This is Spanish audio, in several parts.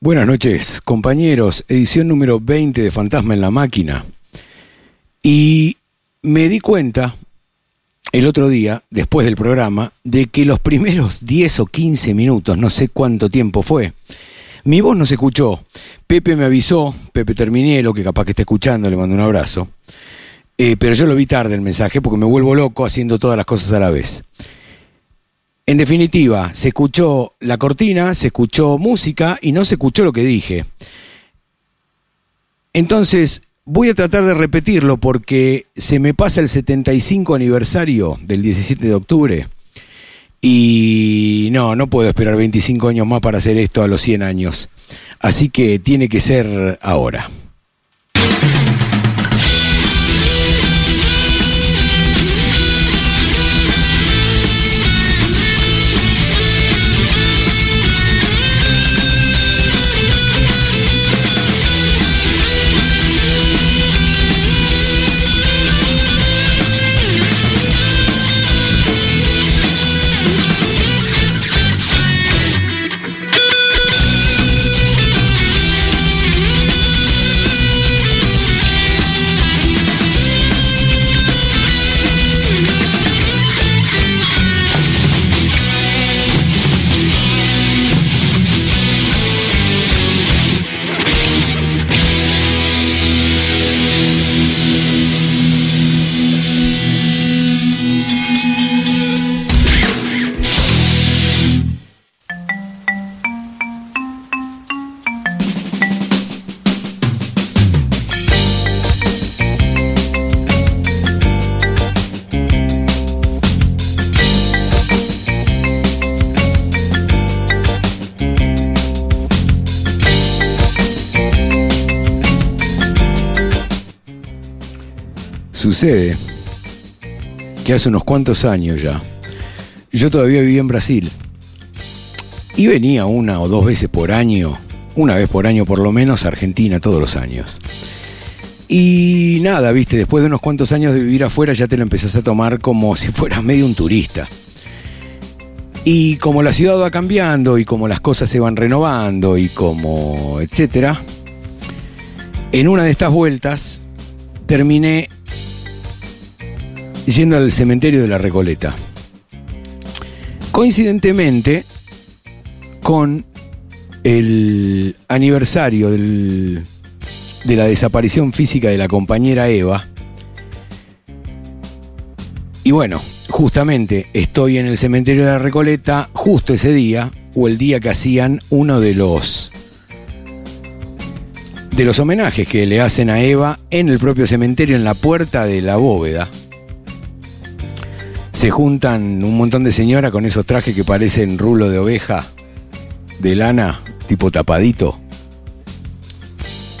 Buenas noches, compañeros. Edición número 20 de Fantasma en la Máquina. Y me di cuenta el otro día, después del programa, de que los primeros 10 o 15 minutos, no sé cuánto tiempo fue, mi voz no se escuchó. Pepe me avisó, Pepe Terminielo, que capaz que está escuchando, le mando un abrazo. Eh, pero yo lo vi tarde el mensaje porque me vuelvo loco haciendo todas las cosas a la vez. En definitiva, se escuchó la cortina, se escuchó música y no se escuchó lo que dije. Entonces, voy a tratar de repetirlo porque se me pasa el 75 aniversario del 17 de octubre y no, no puedo esperar 25 años más para hacer esto a los 100 años. Así que tiene que ser ahora. Sucede que hace unos cuantos años ya, yo todavía vivía en Brasil y venía una o dos veces por año, una vez por año por lo menos, a Argentina todos los años. Y nada, viste, después de unos cuantos años de vivir afuera ya te lo empezás a tomar como si fueras medio un turista. Y como la ciudad va cambiando y como las cosas se van renovando y como etcétera, en una de estas vueltas terminé yendo al cementerio de la Recoleta. Coincidentemente con el aniversario de la desaparición física de la compañera Eva. Y bueno, justamente estoy en el cementerio de la Recoleta justo ese día, o el día que hacían uno de los de los homenajes que le hacen a Eva en el propio cementerio, en la puerta de la bóveda se juntan un montón de señoras con esos trajes que parecen rulo de oveja, de lana, tipo tapadito,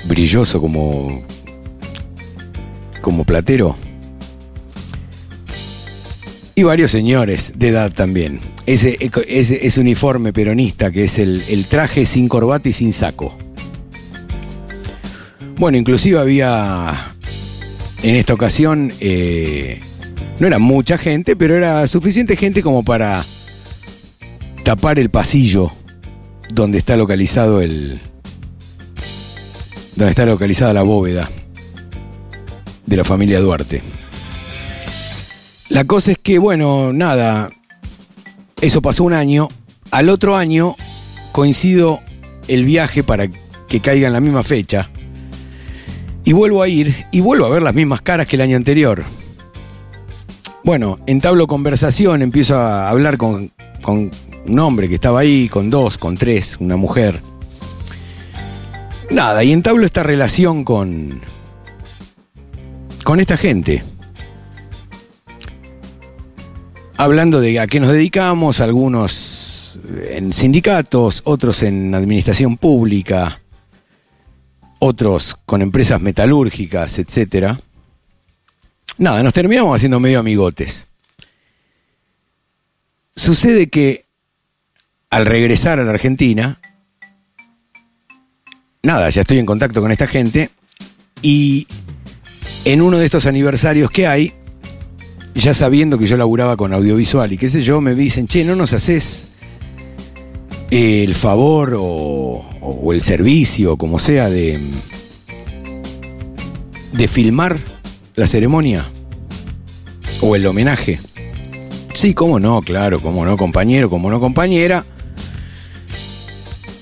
brilloso como, como platero. Y varios señores de edad también. Ese, uniforme peronista que es el, traje sin corbata y sin saco. Bueno, inclusive había en esta ocasión eh, no era mucha gente, pero era suficiente gente como para tapar el pasillo donde está localizado el. donde está localizada la bóveda de la familia Duarte. La cosa es que, bueno, nada, eso pasó un año. Al otro año coincido el viaje para que caiga en la misma fecha. Y vuelvo a ir y vuelvo a ver las mismas caras que el año anterior. Bueno, entablo conversación, empiezo a hablar con, un hombre que estaba ahí, con dos, con tres, una mujer. Nada, y entablo esta relación con. con esta gente. Hablando de a qué nos dedicamos, algunos en sindicatos, otros en administración pública, otros con empresas metalúrgicas, etcétera. Nada, nos terminamos haciendo medio amigotes. Sucede que al regresar a la Argentina, nada, ya estoy en contacto con esta gente y en uno de estos aniversarios que hay, ya sabiendo que yo laburaba con audiovisual y qué sé yo, me dicen, che, no nos haces el favor o, o el servicio, como sea, de, de filmar la ceremonia o el homenaje. Sí, cómo no, claro, cómo no, compañero, cómo no, compañera.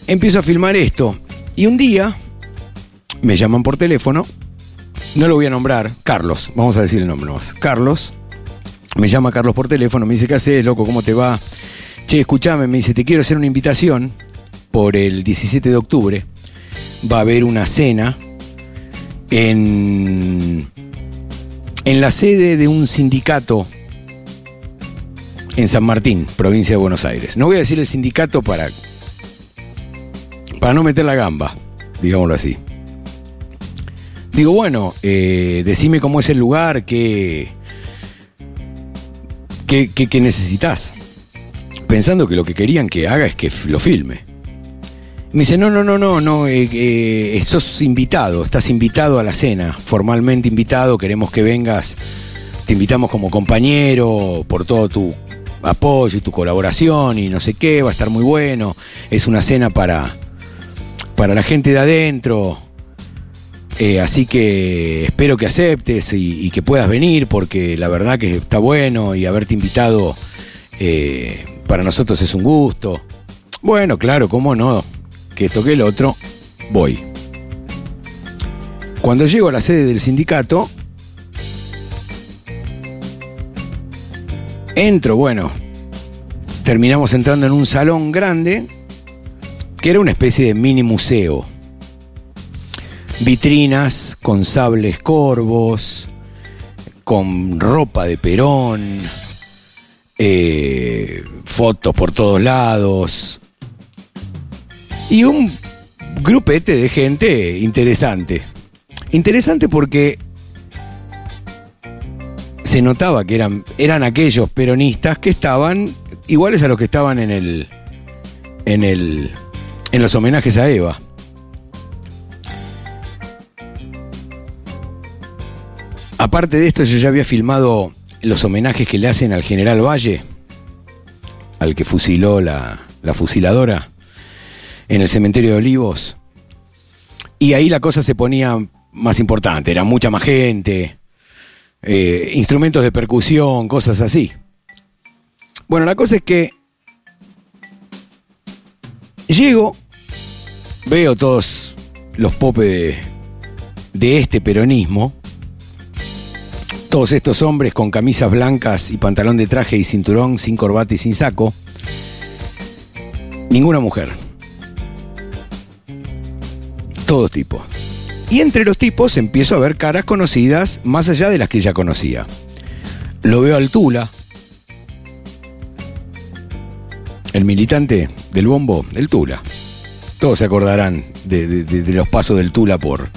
Empiezo a filmar esto. Y un día me llaman por teléfono. No lo voy a nombrar, Carlos, vamos a decir el nombre nomás. Carlos, me llama Carlos por teléfono, me dice, ¿qué haces, loco? ¿Cómo te va? Che, escúchame, me dice, te quiero hacer una invitación por el 17 de octubre. Va a haber una cena en, en la sede de un sindicato en San Martín, provincia de Buenos Aires. No voy a decir el sindicato para, para no meter la gamba, digámoslo así. Digo, bueno, eh, decime cómo es el lugar, qué, qué, qué necesitas. Pensando que lo que querían que haga es que lo filme. Me dice, no, no, no, no, no, eh, eh, sos invitado, estás invitado a la cena, formalmente invitado, queremos que vengas, te invitamos como compañero por todo tu apoyo y tu colaboración y no sé qué, va a estar muy bueno, es una cena para, para la gente de adentro, eh, así que espero que aceptes y, que puedas venir porque la verdad que está bueno y haberte invitado para nosotros es un gusto. Bueno, claro, cómo no, que toque el otro, voy. Cuando llego a la sede del sindicato, entro, bueno, terminamos entrando en un salón grande que era una especie de mini museo. Vitrinas con sables corvos, con ropa de perón, eh, fotos por todos lados, y un grupete de gente interesante. Interesante porque se notaba que eran, eran aquellos peronistas que estaban iguales a los que estaban en el. en el. en los homenajes a Eva. Aparte de esto, yo ya había filmado los homenajes que le hacen al general Valle, al que fusiló la, la fusiladora en el cementerio de Olivos. Y ahí la cosa se ponía más importante, era mucha más gente, eh, instrumentos de percusión, cosas así. Bueno, la cosa es que llego, veo todos los popes de este peronismo, todos estos hombres con camisas blancas y pantalón de traje y cinturón, sin corbata y sin saco, ninguna mujer todo tipo. Y entre los tipos empiezo a ver caras conocidas más allá de las que ya conocía. Lo veo al Tula, el militante del bombo, el Tula. Todos se acordarán de, los pasos del Tula por,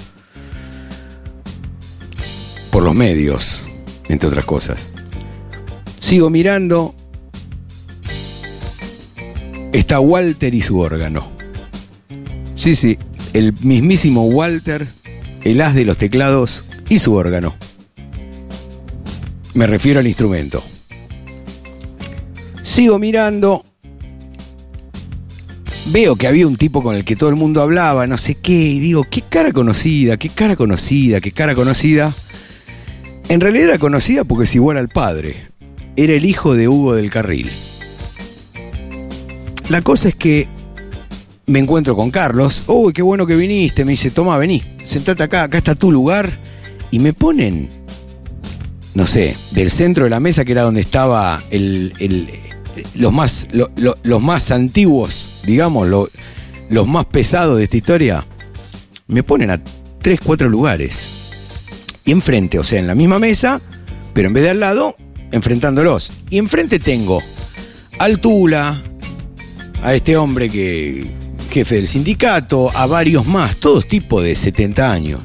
por los medios, entre otras cosas. Sigo mirando. Está Walter y su órgano. Sí, sí, el mismísimo Walter, el as de los teclados y su órgano. Me refiero al instrumento. Sigo mirando. Veo que había un tipo con el que todo el mundo hablaba, no sé qué, y digo, qué cara conocida, qué cara conocida, qué cara conocida. En realidad era conocida porque es igual al padre. Era el hijo de Hugo del Carril. La cosa es que me encuentro con Carlos. Uy, qué bueno que viniste. Me dice, toma, vení, sentate acá, acá está tu lugar. Y me ponen, no sé, del centro de la mesa, que era donde estaba los, más, los más antiguos, digamos, los más pesados de esta historia, me ponen a tres, cuatro lugares. Y enfrente, o sea, en la misma mesa, pero en vez de al lado, enfrentándolos. Y enfrente tengo al Tula, a este hombre que, jefe del sindicato, a varios más, todos tipos de 70 años.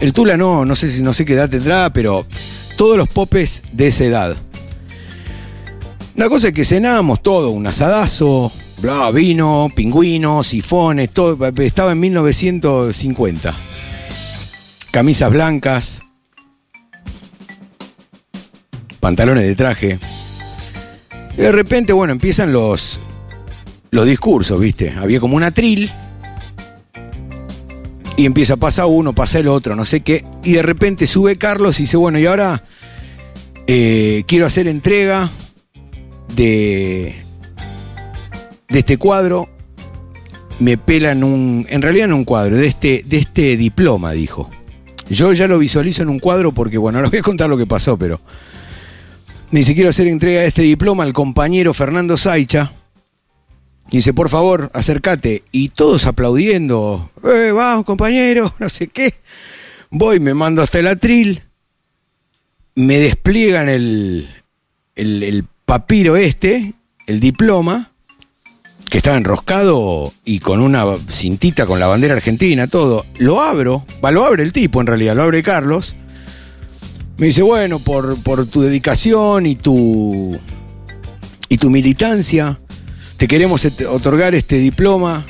El Tula no, no sé, no sé qué edad tendrá, pero todos los popes de esa edad. La cosa es que cenábamos todo, un asadazo, bla, vino, pingüinos, sifones, todo. Estaba en 1950. Camisas blancas, pantalones de traje. De repente, bueno, empiezan los, los discursos, ¿viste? Había como un atril Y empieza, pasa uno, pasa el otro, no sé qué. Y de repente sube Carlos y dice, bueno, y ahora eh, quiero hacer entrega de, de este cuadro. Me pelan un, en realidad no un cuadro, de este, de este diploma, dijo. Yo ya lo visualizo en un cuadro porque, bueno, ahora voy a contar lo que pasó, pero ni siquiera hacer entrega de este diploma al compañero Fernando Saicha. Dice, por favor, acércate. Y todos aplaudiendo. Eh, vamos, compañero, no sé qué. Voy, me mando hasta el atril. Me despliegan el, el, el papiro este, el diploma, que estaba enroscado y con una cintita con la bandera argentina, todo. Lo abro, va, lo abre el tipo en realidad, lo abre Carlos. Me dice, bueno, por, por tu dedicación y tu, y tu militancia, te queremos et- otorgar este diploma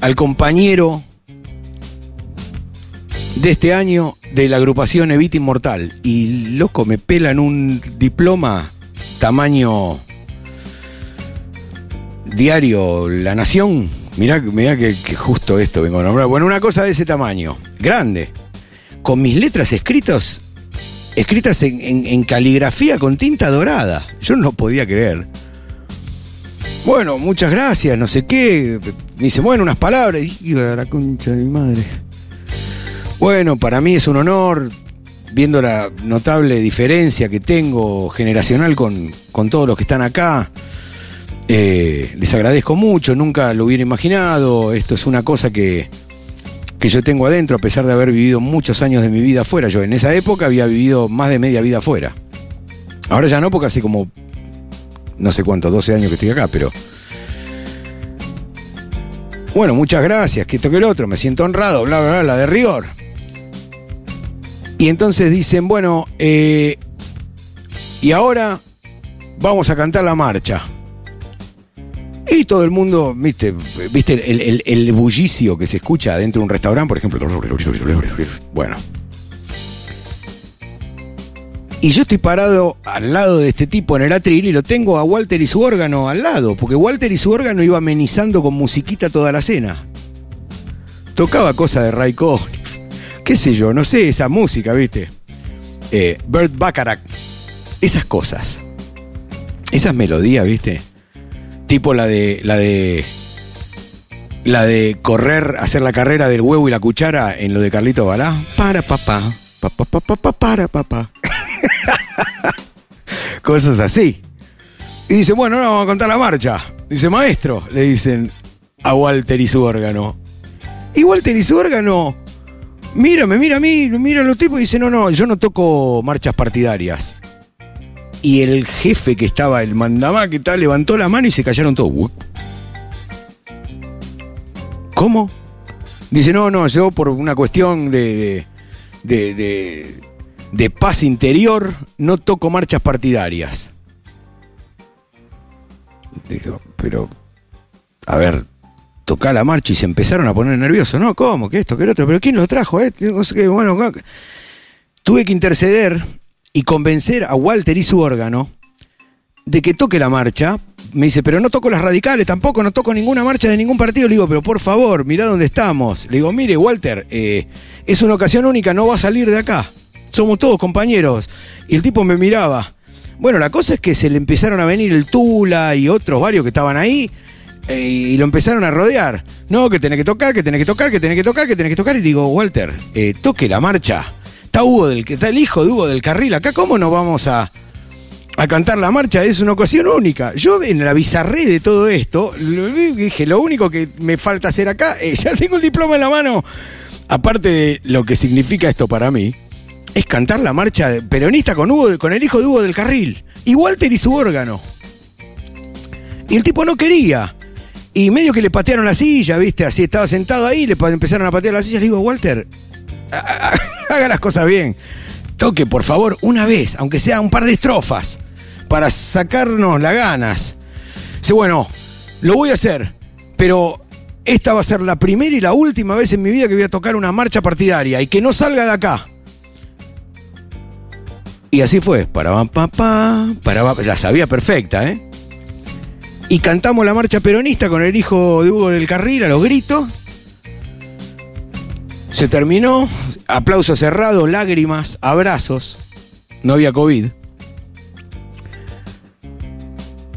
al compañero de este año de la agrupación Evita Inmortal. Y loco, me pelan un diploma tamaño diario La Nación. Mirá, mirá que, que justo esto vengo a nombrar. Bueno, una cosa de ese tamaño, grande, con mis letras escritas, escritas en, en- caligrafía con tinta dorada. Yo no podía creer. Bueno, muchas gracias, no sé qué. Me dice, bueno, unas palabras. Y digo, la concha de mi madre. Bueno, para mí es un honor, viendo la notable diferencia que tengo generacional con, con todos los que están acá. Eh, les agradezco mucho, nunca lo hubiera imaginado. Esto es una cosa que, que yo tengo adentro, a pesar de haber vivido muchos años de mi vida afuera. Yo en esa época había vivido más de media vida afuera. Ahora ya no, porque hace como no sé cuánto, 12 años que estoy acá, pero. Bueno, muchas gracias, que esto que el otro, me siento honrado, bla, bla, bla, la de rigor. Y entonces dicen, bueno, eh, y ahora vamos a cantar la marcha. Y todo el mundo, viste, viste el, el- el bullicio que se escucha dentro de un restaurante, por ejemplo. Bueno. Y yo estoy parado al lado de este tipo en el atril y lo tengo a Walter y su órgano al lado, porque Walter y su órgano iba amenizando con musiquita toda la cena. Tocaba cosa de Ray Conniff, qué sé yo, no sé, esa música, ¿viste? Eh, Bert Bacharach, esas cosas. Esas melodías, ¿viste? Tipo la de. la de. La de correr, hacer la carrera del huevo y la cuchara en lo de Carlito Balá. Para papá. Pa, pa, pa, pa, pa, para papá. Cosas así. Y dice, bueno, ahora vamos a contar la marcha. Dice, maestro, le dicen a Walter y su órgano. Y Walter y su órgano, mira, me mira a mí, mira a los tipos y dice, no, no, yo no toco marchas partidarias. Y el jefe que estaba, el mandamá que tal, levantó la mano y se callaron todos. ¿Cómo? Dice, no, no, yo por una cuestión de, de- de paz interior no toco marchas partidarias. Dijo, pero, a ver, toca la marcha y se empezaron a poner nerviosos. No, ¿cómo? ¿Qué esto? ¿Qué el otro? ¿Pero quién lo trajo? Eh? Bueno, tuve que interceder y convencer a Walter y su órgano de que toque la marcha. Me dice, pero no toco las radicales tampoco, no toco ninguna marcha de ningún partido. Le digo, pero por favor, mirá dónde estamos. Le digo, mire, Walter, eh, es una ocasión única, no va a salir de acá. Somos todos compañeros. Y el tipo me miraba. Bueno, la cosa es que se le empezaron a venir el Tula y otros varios que estaban ahí. eh, y lo empezaron a rodear. No, que tenés que tocar, que tenés que tocar, que tenés que tocar, que tenés que tocar. Y digo, Walter, eh, toque la marcha. Está Hugo del, está el hijo de Hugo del Carril acá. ¿Cómo no vamos a, a cantar la marcha? Es una ocasión única. Yo en la bizarré de todo esto, dije, lo único que me falta hacer acá, eh, ya tengo el diploma en la mano. Aparte de lo que significa esto para mí, es cantar la marcha peronista con, Hugo, con el hijo de Hugo del Carril. Y Walter y su órgano. Y el tipo no quería. Y medio que le patearon la silla, ¿viste? Así estaba sentado ahí, le empezaron a patear la silla. Le digo, Walter, haga las cosas bien. Toque, por favor, una vez, aunque sea un par de estrofas, para sacarnos las ganas. Dice, bueno, lo voy a hacer, pero esta va a ser la primera y la última vez en mi vida que voy a tocar una marcha partidaria y que no salga de acá. Y así fue, para papá, para la sabía perfecta, ¿eh? Y cantamos la marcha peronista con el hijo de Hugo del Carril a los gritos. Se terminó, aplausos cerrados, lágrimas, abrazos. No había COVID.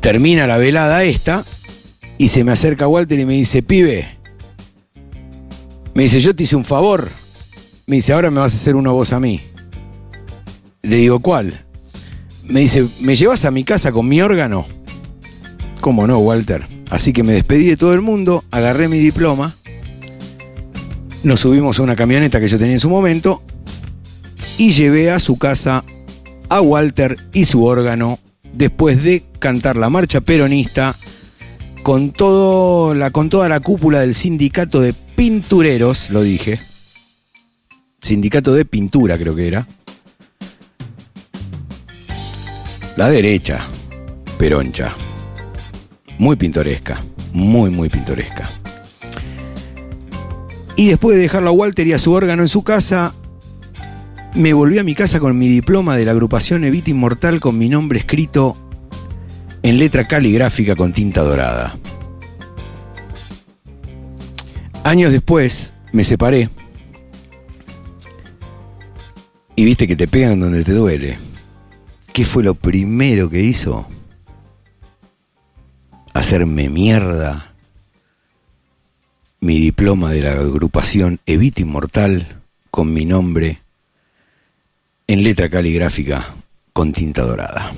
Termina la velada esta y se me acerca Walter y me dice, pibe, me dice, yo te hice un favor. Me dice, ahora me vas a hacer una voz a mí. Le digo, ¿cuál? Me dice, ¿me llevas a mi casa con mi órgano? ¿Cómo no, Walter? Así que me despedí de todo el mundo, agarré mi diploma, nos subimos a una camioneta que yo tenía en su momento y llevé a su casa a Walter y su órgano después de cantar la marcha peronista con, todo la, con toda la cúpula del sindicato de pintureros, lo dije. Sindicato de pintura creo que era. La derecha, peroncha. Muy pintoresca, muy, muy pintoresca. Y después de dejarlo a Walter y a su órgano en su casa, me volví a mi casa con mi diploma de la agrupación Evita Inmortal con mi nombre escrito en letra caligráfica con tinta dorada. Años después me separé y viste que te pegan donde te duele. ¿Qué fue lo primero que hizo? Hacerme mierda mi diploma de la agrupación Evita Inmortal con mi nombre en letra caligráfica con tinta dorada.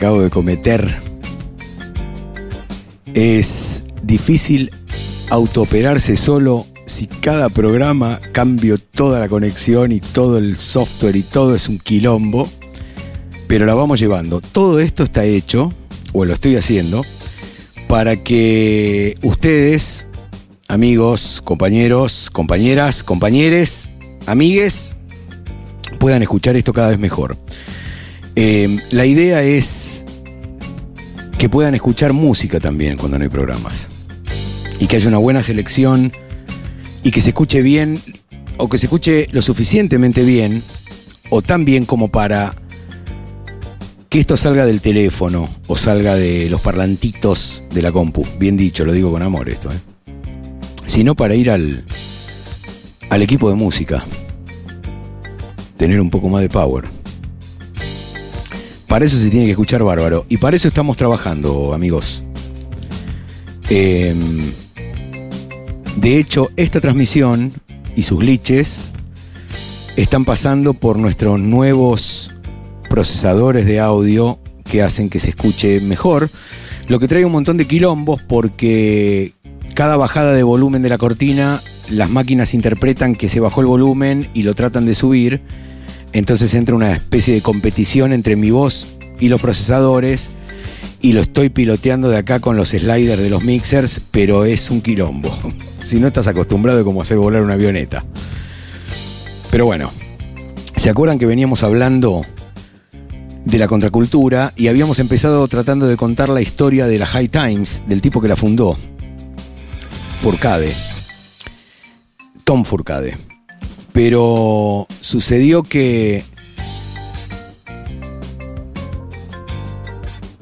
Acabo de cometer, es difícil autooperarse solo si cada programa cambio toda la conexión y todo el software y todo es un quilombo, pero la vamos llevando. Todo esto está hecho, o lo estoy haciendo, para que ustedes, amigos, compañeros, compañeras, compañeres, amigues, puedan escuchar esto cada vez mejor. Eh, la idea es que puedan escuchar música también cuando no hay programas. Y que haya una buena selección y que se escuche bien o que se escuche lo suficientemente bien o tan bien como para que esto salga del teléfono o salga de los parlantitos de la compu. Bien dicho, lo digo con amor esto. ¿eh? Sino para ir al, al equipo de música. Tener un poco más de power. Para eso se tiene que escuchar bárbaro. Y para eso estamos trabajando, amigos. Em, de hecho, esta transmisión y sus glitches están pasando por nuestros nuevos procesadores de audio que hacen que se escuche mejor. Lo que trae un montón de quilombos porque cada bajada de volumen de la cortina, las máquinas interpretan que se bajó el volumen y lo tratan de subir entonces entra una especie de competición entre mi voz y los procesadores y lo estoy piloteando de acá con los sliders de los mixers, pero es un quilombo. Si no estás acostumbrado a cómo hacer volar una avioneta. Pero bueno, ¿se acuerdan que veníamos hablando de la contracultura y habíamos empezado tratando de contar la historia de la High Times, del tipo que la fundó? Furcade. Tom Furcade. Pero sucedió que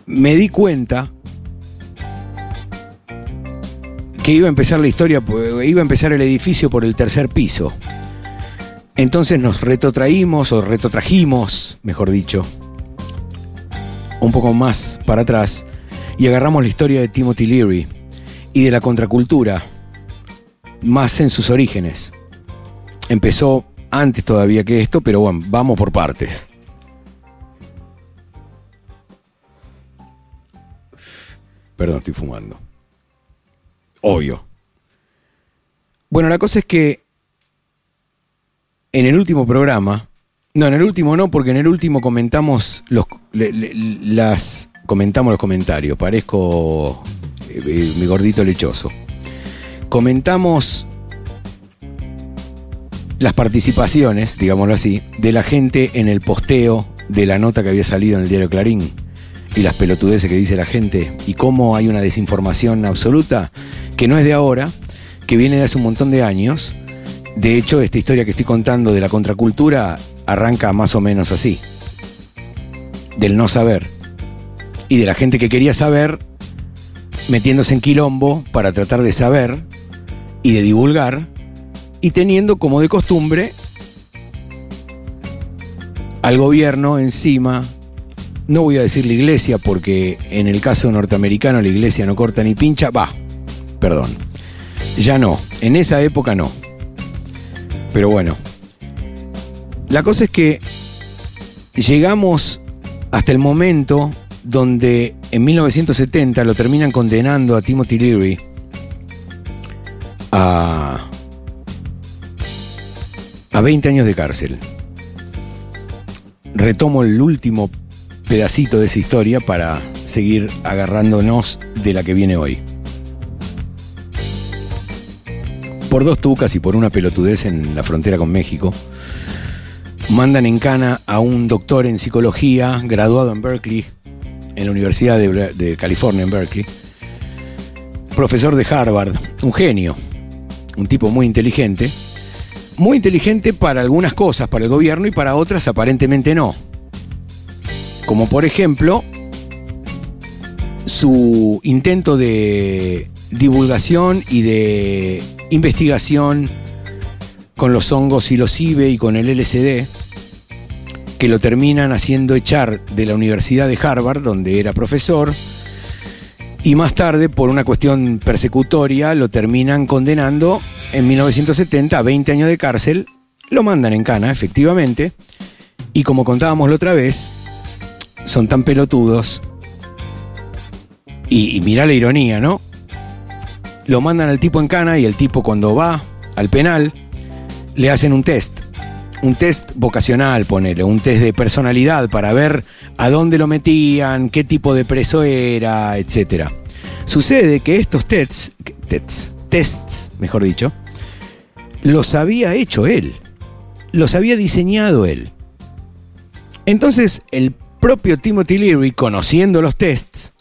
me di cuenta que iba a empezar la historia, iba a empezar el edificio por el tercer piso. Entonces nos retrotraímos o retrotrajimos, mejor dicho, un poco más para atrás y agarramos la historia de Timothy Leary y de la contracultura, más en sus orígenes. Empezó antes todavía que esto, pero bueno, vamos por partes. Perdón, estoy fumando. Obvio. Bueno, la cosa es que en el último programa, no, en el último no, porque en el último comentamos los, las, comentamos los comentarios. Parezco eh, mi gordito lechoso. Comentamos las participaciones, digámoslo así, de la gente en el posteo de la nota que había salido en el diario Clarín y las pelotudeces que dice la gente y cómo hay una desinformación absoluta que no es de ahora, que viene de hace un montón de años. De hecho, esta historia que estoy contando de la contracultura arranca más o menos así. Del no saber. Y de la gente que quería saber metiéndose en quilombo para tratar de saber y de divulgar y teniendo como de costumbre al gobierno encima, no voy a decir la iglesia porque en el caso norteamericano la iglesia no corta ni pincha, va, perdón, ya no, en esa época no. Pero bueno, la cosa es que llegamos hasta el momento donde en 1970 lo terminan condenando a Timothy Leary a a 20 años de cárcel. Retomo el último pedacito de esa historia para seguir agarrándonos de la que viene hoy. Por dos tucas y por una pelotudez en la frontera con México, mandan en cana a un doctor en psicología graduado en Berkeley, en la Universidad de, de California en Berkeley, profesor de Harvard, un genio, un tipo muy inteligente, muy inteligente para algunas cosas, para el gobierno, y para otras aparentemente no. Como por ejemplo, su intento de divulgación y de investigación con los hongos y los IBE y con el LSD, que lo terminan haciendo echar de la Universidad de Harvard, donde era profesor, y más tarde, por una cuestión persecutoria, lo terminan condenando en 1970 a 20 años de cárcel, lo mandan en cana, efectivamente, Y como contábamos la otra vez, son tan pelotudos. Y, y mirá la ironía, ¿no? Lo mandan al tipo en cana y el tipo cuando va al penal le hacen un test. Un test vocacional, ponele, un test de personalidad para ver a dónde lo metían, qué tipo de preso era, etc. Sucede que estos tests, tests, tests, mejor dicho, los había hecho él, los había diseñado él. Entonces el propio Timothy Leary, conociendo los tests,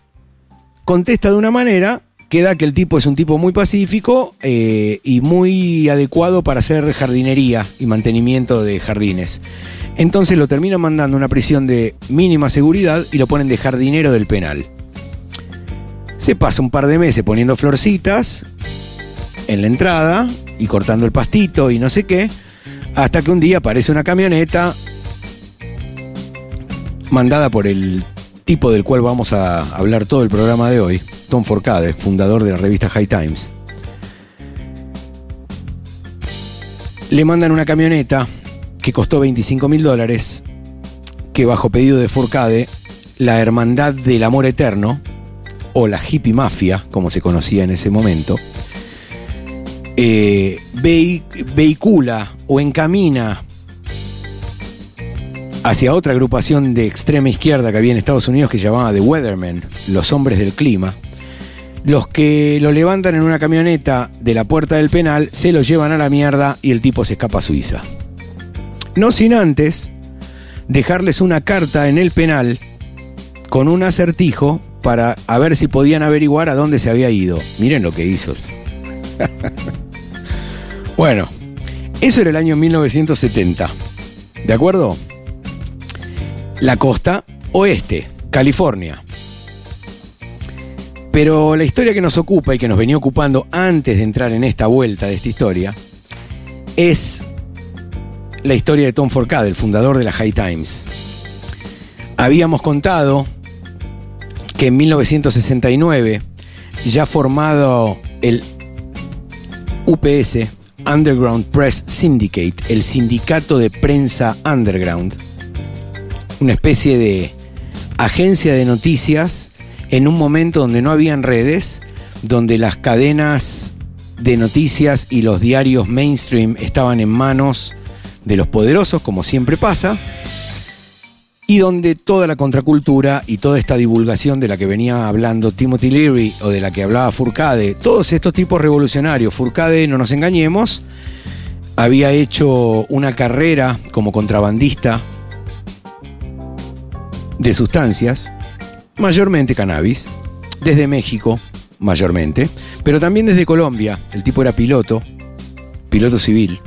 contesta de una manera que da que el tipo es un tipo muy pacífico eh, y muy adecuado para hacer jardinería y mantenimiento de jardines. Entonces lo terminan mandando a una prisión de mínima seguridad y lo ponen de jardinero del penal. Se pasa un par de meses poniendo florcitas en la entrada y cortando el pastito y no sé qué, hasta que un día aparece una camioneta mandada por el tipo del cual vamos a hablar todo el programa de hoy, Tom Forcade, fundador de la revista High Times. Le mandan una camioneta que costó 25 mil dólares, que bajo pedido de Forcade, la Hermandad del Amor Eterno, o la hippie mafia, como se conocía en ese momento, eh, vehicula o encamina hacia otra agrupación de extrema izquierda que había en Estados Unidos que llamaba The Weathermen, los hombres del clima. Los que lo levantan en una camioneta de la puerta del penal se lo llevan a la mierda y el tipo se escapa a Suiza. No sin antes dejarles una carta en el penal con un acertijo para a ver si podían averiguar a dónde se había ido. Miren lo que hizo. bueno, eso era el año 1970. ¿De acuerdo? La costa oeste, California. Pero la historia que nos ocupa y que nos venía ocupando antes de entrar en esta vuelta de esta historia es la historia de Tom Forcade, el fundador de la High Times. Habíamos contado que en 1969, ya formado el UPS, Underground Press Syndicate, el sindicato de prensa underground, una especie de agencia de noticias en un momento donde no habían redes, donde las cadenas de noticias y los diarios mainstream estaban en manos de los poderosos, como siempre pasa, y donde toda la contracultura y toda esta divulgación de la que venía hablando Timothy Leary o de la que hablaba Furcade, todos estos tipos revolucionarios, Furcade, no nos engañemos, había hecho una carrera como contrabandista de sustancias, mayormente cannabis, desde México, mayormente, pero también desde Colombia, el tipo era piloto, piloto civil,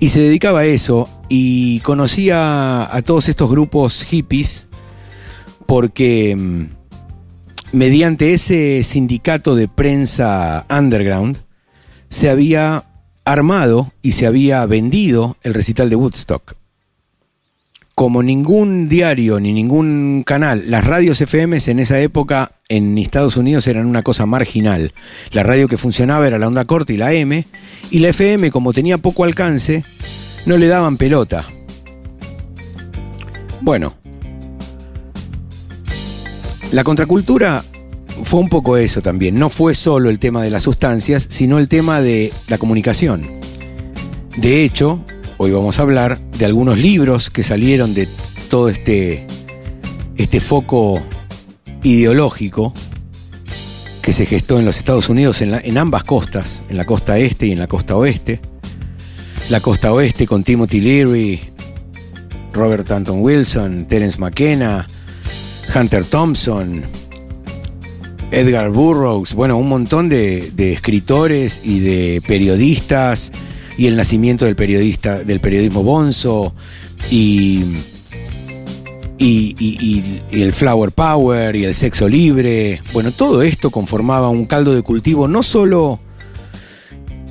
y se dedicaba a eso y conocía a todos estos grupos hippies porque mm, mediante ese sindicato de prensa underground se había armado y se había vendido el recital de Woodstock. Como ningún diario ni ningún canal, las radios FM en esa época en Estados Unidos eran una cosa marginal. La radio que funcionaba era la onda corta y la M, y la FM como tenía poco alcance, no le daban pelota. Bueno, la contracultura fue un poco eso también. No fue solo el tema de las sustancias, sino el tema de la comunicación. De hecho, hoy vamos a hablar de algunos libros que salieron de todo este, este foco ideológico que se gestó en los Estados Unidos en, en ambas costas, en la costa este y en la costa oeste la costa oeste con Timothy Leary, Robert Anton Wilson, Terence McKenna, Hunter Thompson, Edgar Burroughs, bueno, un montón de, escritores y de periodistas y el nacimiento del periodista, del periodismo bonzo y, y, el flower power y el sexo libre. Bueno, todo esto conformaba un caldo de cultivo no solo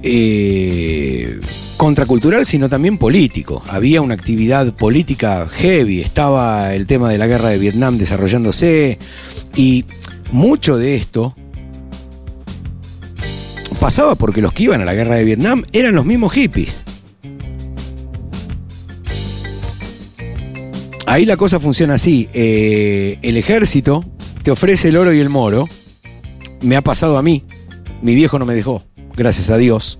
eh, contracultural, sino también político. Había una actividad política heavy, estaba el tema de la guerra de Vietnam desarrollándose y mucho de esto pasaba porque los que iban a la guerra de Vietnam eran los mismos hippies. Ahí la cosa funciona así. Eh, el ejército te ofrece el oro y el moro. Me ha pasado a mí. Mi viejo no me dejó, gracias a Dios.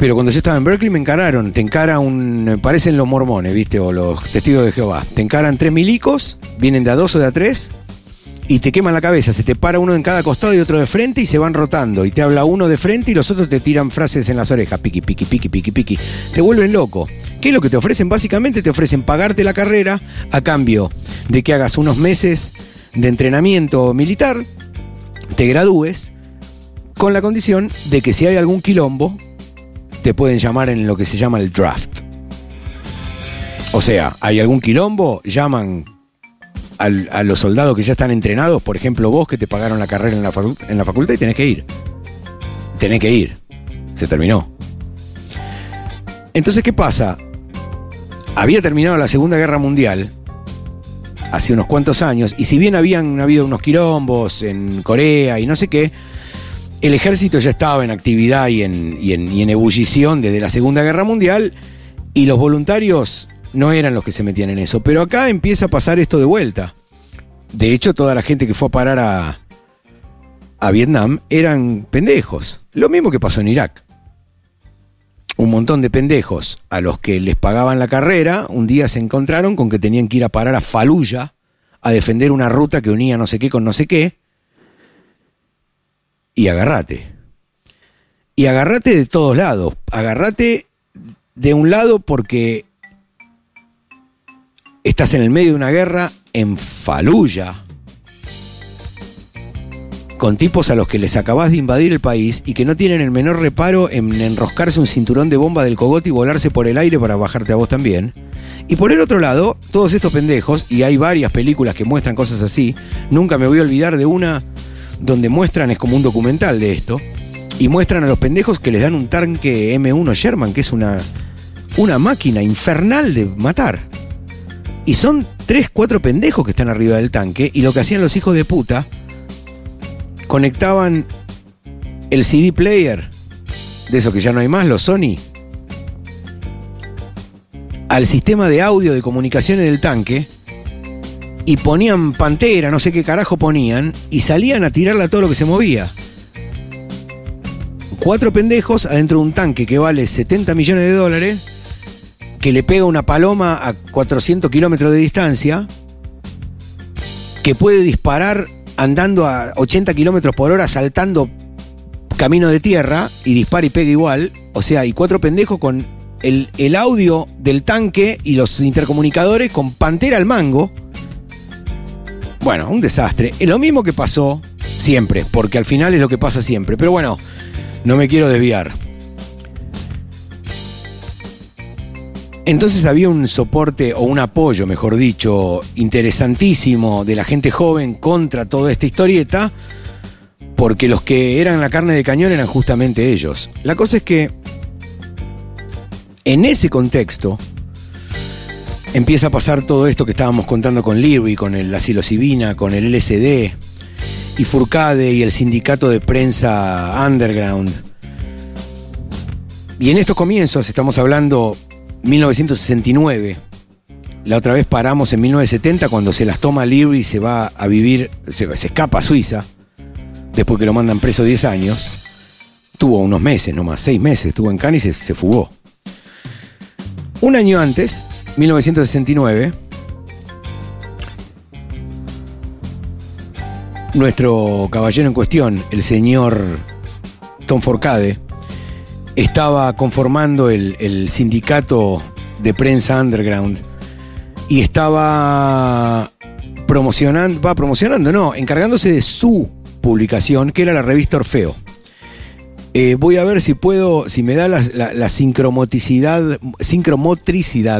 Pero cuando yo estaba en Berkeley me encararon. Te encara un. Parecen los mormones, ¿viste? O los testigos de Jehová. Te encaran tres milicos, vienen de a dos o de a tres, y te queman la cabeza. Se te para uno en cada costado y otro de frente y se van rotando. Y te habla uno de frente y los otros te tiran frases en las orejas. Piqui, piqui, piqui, piqui, piqui. Te vuelven loco. ¿Qué es lo que te ofrecen? Básicamente te ofrecen pagarte la carrera a cambio de que hagas unos meses de entrenamiento militar, te gradúes, con la condición de que si hay algún quilombo, te pueden llamar en lo que se llama el draft. O sea, hay algún quilombo, llaman al- a los soldados que ya están entrenados, por ejemplo vos que te pagaron la carrera en la, en la facultad y tenés que ir. Tenés que ir. Se terminó. Entonces, ¿qué pasa? Había terminado la Segunda Guerra Mundial hace unos cuantos años, y si bien habían habido unos quilombos en Corea y no sé qué, el ejército ya estaba en actividad y en, y en- y en ebullición desde la Segunda Guerra Mundial y los voluntarios no eran los que se metían en eso. Pero acá empieza a pasar esto de vuelta. De hecho, toda la gente que fue a parar a, a Vietnam eran pendejos. Lo mismo que pasó en Irak. Un montón de pendejos a los que les pagaban la carrera, un día se encontraron con que tenían que ir a parar a Fallujah a defender una ruta que unía no sé qué con no sé qué y agarrate. Y agarrate de todos lados. Agarrate de un lado porque estás en el medio de una guerra en Faluya con tipos a los que les acabás de invadir el país y que no tienen el menor reparo en enroscarse un cinturón de bomba del cogote y volarse por el aire para bajarte a vos también. Y por el otro lado, todos estos pendejos, y hay varias películas que muestran cosas así, nunca me voy a olvidar de una donde muestran, es como un documental de esto, y muestran a los pendejos que les dan un tanque M1 Sherman, que es una, una máquina infernal de matar. Y son tres, cuatro pendejos que están arriba del tanque, y lo que hacían los hijos de puta, conectaban el CD player, de eso que ya no hay más, los Sony, al sistema de audio de comunicaciones del tanque, y ponían pantera, no sé qué carajo ponían, y salían a tirarle a todo lo que se movía. Cuatro pendejos adentro de un tanque que vale 70 millones de dólares, que le pega una paloma a 400 kilómetros de distancia, que puede disparar andando a 80 kilómetros por hora, saltando camino de tierra, y dispara y pega igual. O sea, y cuatro pendejos con el, el audio del tanque y los intercomunicadores con pantera al mango. Bueno, un desastre. Es lo mismo que pasó siempre, porque al final es lo que pasa siempre. Pero bueno, no me quiero desviar. Entonces había un soporte o un apoyo, mejor dicho, interesantísimo de la gente joven contra toda esta historieta, porque los que eran la carne de cañón eran justamente ellos. La cosa es que en ese contexto empieza a pasar todo esto que estábamos contando con Leary, con el, la psilocibina, con el LSD, y Furcade y el sindicato de prensa underground. Y en estos comienzos, estamos hablando 1969, la otra vez paramos en 1970 cuando se las toma Leary y se va a vivir, se, escapa a Suiza, después que lo mandan preso 10 años. Tuvo unos meses nomás, 6 meses, estuvo en Cannes y se fugó. Un año antes, 1969, nuestro caballero en cuestión, el señor Tom Forcade, estaba conformando el, el sindicato de prensa underground y estaba promocionando, va promocionando, no, encargándose de su publicación, que era la revista Orfeo. Eh, voy a ver si puedo, si me da la, la, sincromotricidad,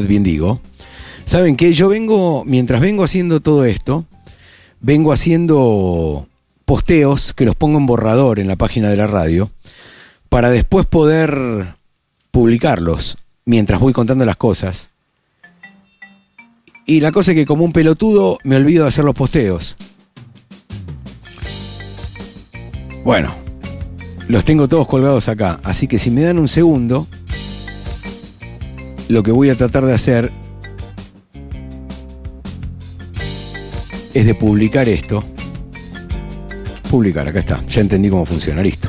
bien digo. Saben que yo vengo, mientras vengo haciendo todo esto, vengo haciendo posteos que los pongo en borrador en la página de la radio para después poder publicarlos mientras voy contando las cosas. Y la cosa es que como un pelotudo me olvido de hacer los posteos. Bueno, los tengo todos colgados acá, así que si me dan un segundo, lo que voy a tratar de hacer es de publicar esto. Publicar, acá está, ya entendí cómo funciona, listo.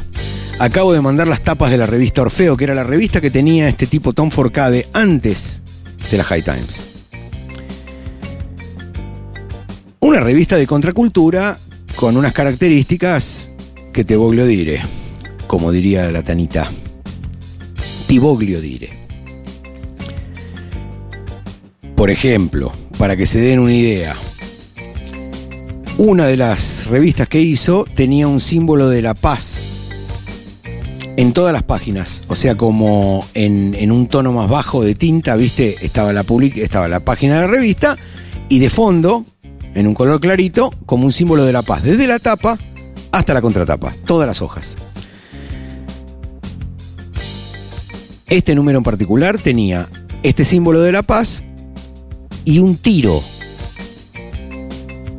Acabo de mandar las tapas de la revista Orfeo, que era la revista que tenía este tipo Tom Forcade antes de la High Times. Una revista de contracultura con unas características que te voglio dire como diría la tanita. Tiboglio dire. Por ejemplo, para que se den una idea, una de las revistas que hizo tenía un símbolo de la paz en todas las páginas, o sea, como en, un tono más bajo de tinta, ¿viste? Estaba la, estaba la página de la revista y de fondo, en un color clarito, como un símbolo de la paz, desde la tapa hasta la contratapa, todas las hojas. Este número en particular tenía este símbolo de la paz y un tiro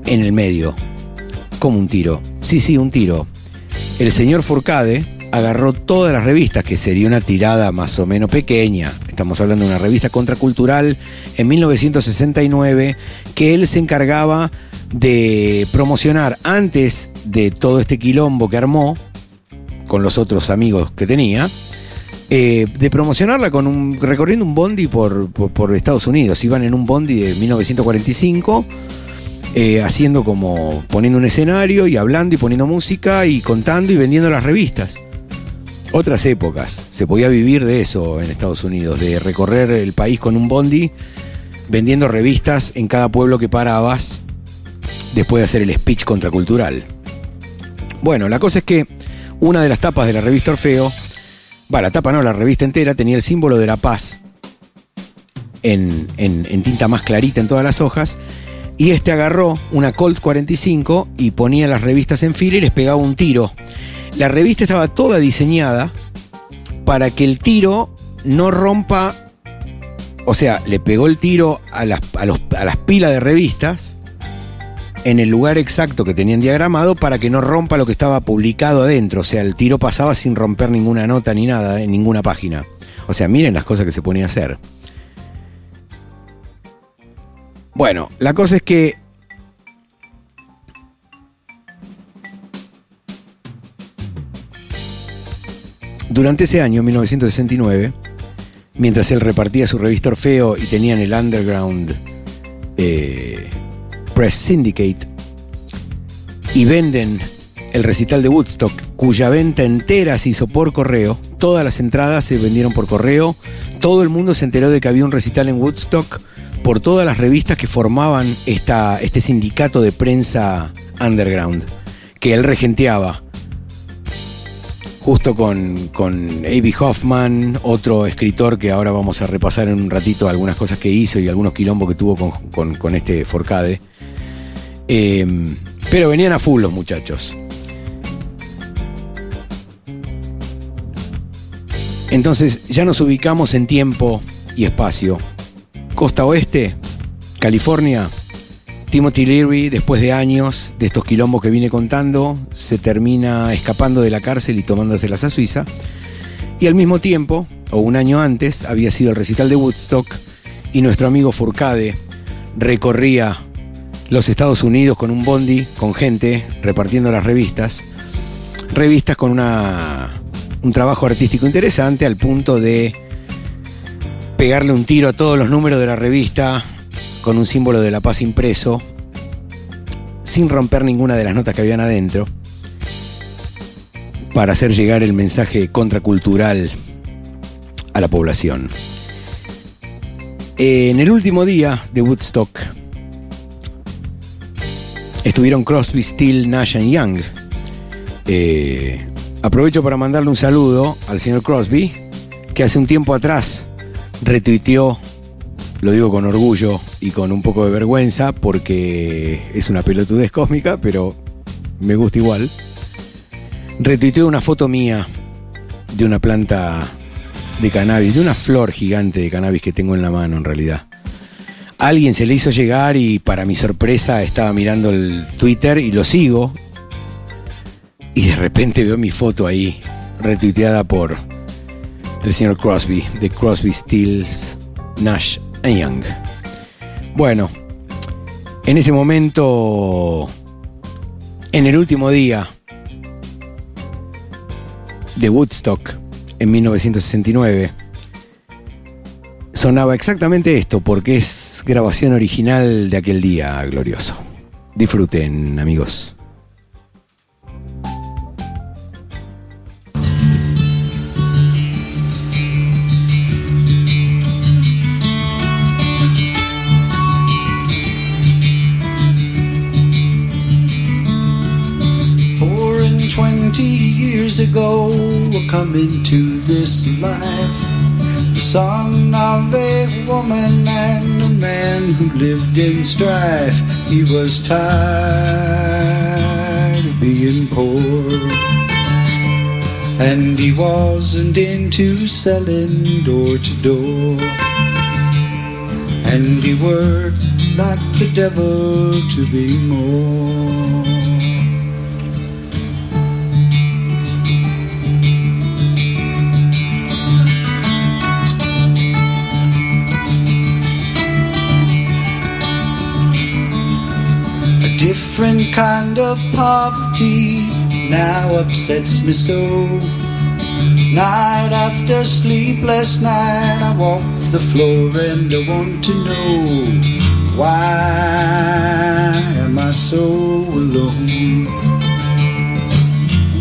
en el medio. Como un tiro. Sí, sí, un tiro. El señor Furcade agarró todas las revistas, que sería una tirada más o menos pequeña. Estamos hablando de una revista contracultural en 1969 que él se encargaba de promocionar antes de todo este quilombo que armó con los otros amigos que tenía. Eh, de promocionarla con un, recorriendo un bondi por, por, Estados Unidos. Iban en un bondi de 1945, eh, haciendo como poniendo un escenario y hablando y poniendo música y contando y vendiendo las revistas otras épocas. Se podía vivir de eso en Estados Unidos, de recorrer el país con un bondi, vendiendo revistas en cada pueblo que parabas, después de hacer el speech contracultural. Bueno, la cosa es que una de las tapas de la revista Orfeo, va, la tapa no, la revista entera tenía el símbolo de la paz en, tinta más clarita en todas las hojas, y este agarró una Colt 45 y ponía las revistas en fila y les pegaba un tiro. La revista estaba toda diseñada para que el tiro no rompa, o sea, le pegó el tiro a las, pilas de revistas en el lugar exacto que tenían diagramado para que no rompa lo que estaba publicado adentro. O sea, el tiro pasaba sin romper ninguna nota ni nada en ninguna página. O sea, miren las cosas que se ponía a hacer. Bueno, la cosa es que Durante ese año, 1969, mientras él repartía su revista Orfeo y tenían el Underground eh, Press Syndicate, y venden el recital de Woodstock, cuya venta entera se hizo por correo, todas las entradas se vendieron por correo, todo el mundo se enteró de que había un recital en Woodstock por todas las revistas que formaban esta, este sindicato de prensa underground, que él regenteaba justo con, con A.B. Hoffman, otro escritor que ahora vamos a repasar en un ratito algunas cosas que hizo y algunos quilombos que tuvo con, este Forcade. Eh, pero venían a full los muchachos. Entonces ya nos ubicamos en tiempo y espacio. Costa Oeste, California, Timothy Leary, después de años de estos quilombos que viene contando, se termina escapando de la cárcel y tomándoselas a Suiza. Y al mismo tiempo, o un año antes, había sido el recital de Woodstock y nuestro amigo Furcade recorría los Estados Unidos con un bondi, con gente, repartiendo las revistas. Revistas con un trabajo artístico interesante al punto de pegarle un tiro a todos los números de la revista, con un símbolo de la paz impreso, sin romper ninguna de las notas que habían adentro, para hacer llegar el mensaje contracultural a la población. En el último día de Woodstock estuvieron Crosby, Steele, Nash y Young. Eh, aprovecho para mandarle un saludo al señor Crosby, que hace un tiempo atrás retuiteó lo digo con orgullo y con un poco de vergüenza porque es una pelotudez cósmica, pero me gusta igual. Retuiteé una foto mía de una planta de cannabis, de una flor gigante de cannabis que tengo en la mano en realidad. alguien se le hizo llegar y para mi sorpresa estaba mirando el Twitter y lo sigo. Y de repente veo mi foto ahí, retuiteada por el señor Crosby, de Crosby, Stills, Nash Young. Bueno, En ese momento, en el último día de Woodstock, en 1969, sonaba exactamente esto, porque es grabación original de aquel día glorioso. Disfruten, amigos. Coming to this life, the son of a woman and a man who lived in strife. He was tired of being poor. And he wasn't into selling door to door. And he worked like the devil to be more. Kind of poverty now upsets me so. Night after sleepless night, I walk the floor and I want to know why am I so alone?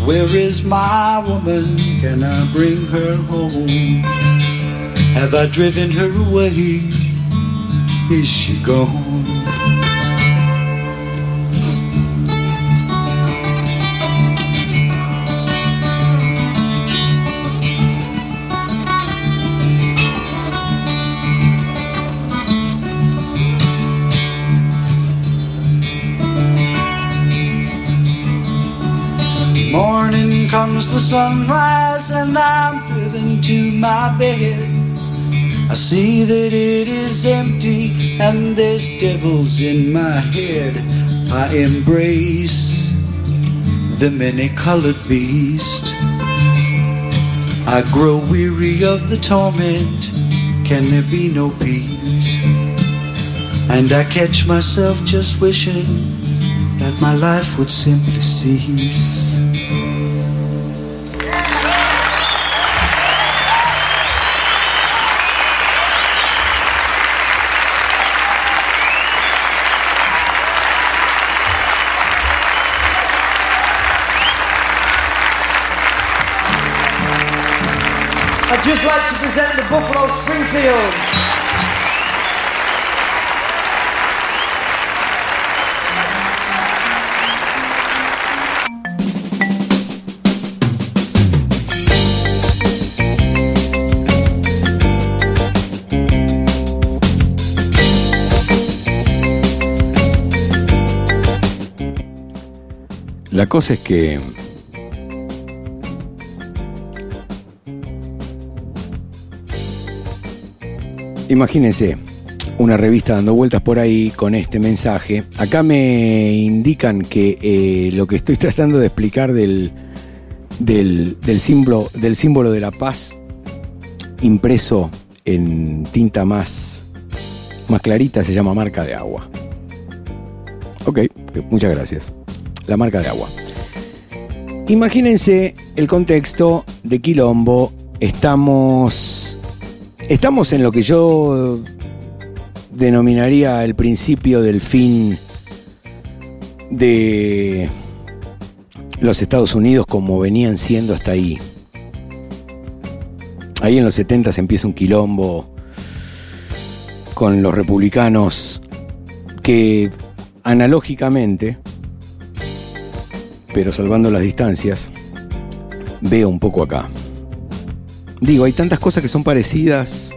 Where is my woman? Can I bring her home? Have I driven her away? Is she gone? Comes the sunrise and I'm driven to my bed. I see that it is empty and there's devils in my head. I embrace the many colored beast. I grow weary of the torment. Can there be no peace? And I catch myself just wishing that my life would simply cease. Just like to present the Buffalo Springfield. La cosa es que Imagínense, una revista dando vueltas por ahí con este mensaje. Acá me indican que eh, lo que estoy tratando de explicar del, del, símbolo, del símbolo de la paz impreso en tinta más, más clarita se llama marca de agua. Ok, muchas gracias. La marca de agua. Imagínense el contexto de Quilombo. Estamos Estamos en lo que yo denominaría el principio del fin de los Estados Unidos como venían siendo hasta ahí. Ahí en los 70 se empieza un quilombo con los republicanos que analógicamente, pero salvando las distancias, veo un poco acá. Digo, hay tantas cosas que son parecidas,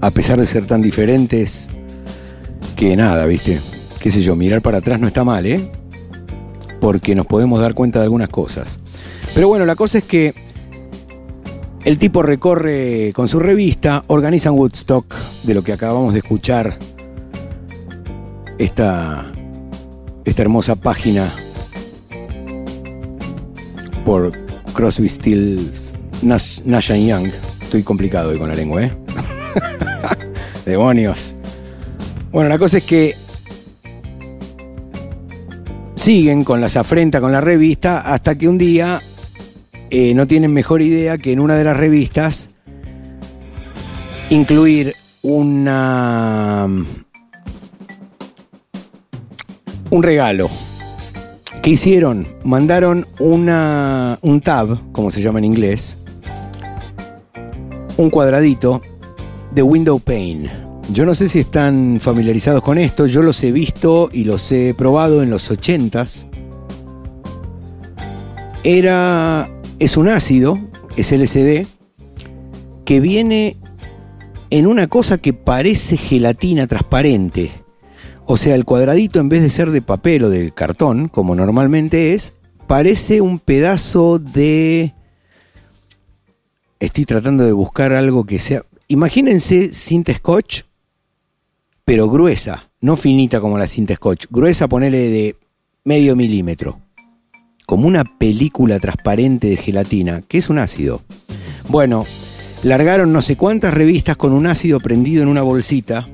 a pesar de ser tan diferentes, que nada, ¿viste? Qué sé yo, mirar para atrás no está mal, ¿eh? Porque nos podemos dar cuenta de algunas cosas. Pero bueno, la cosa es que el tipo recorre con su revista, organiza un Woodstock, de lo que acabamos de escuchar, esta, esta hermosa página por Crosby, Stills Nash, Young. Estoy complicado hoy con la lengua, ¿eh? Demonios. Bueno, la cosa es que siguen con las afrenta con la revista hasta que un día eh, no tienen mejor idea que en una de las revistas incluir una un regalo. ¿Qué hicieron? Mandaron una, un tab, como se llama en inglés, un cuadradito de window pane. Yo no sé si están familiarizados con esto, yo los he visto y los he probado en los 80s. Era es un ácido, es LSD, que viene en una cosa que parece gelatina transparente. O sea, el cuadradito en vez de ser de papel o de cartón, como normalmente es, parece un pedazo de... Estoy tratando de buscar algo que sea... Imagínense cinta scotch, pero gruesa, no finita como la cinta scotch, gruesa ponele de medio milímetro, como una película transparente de gelatina, que es un ácido. Bueno, largaron no sé cuántas revistas con un ácido prendido en una bolsita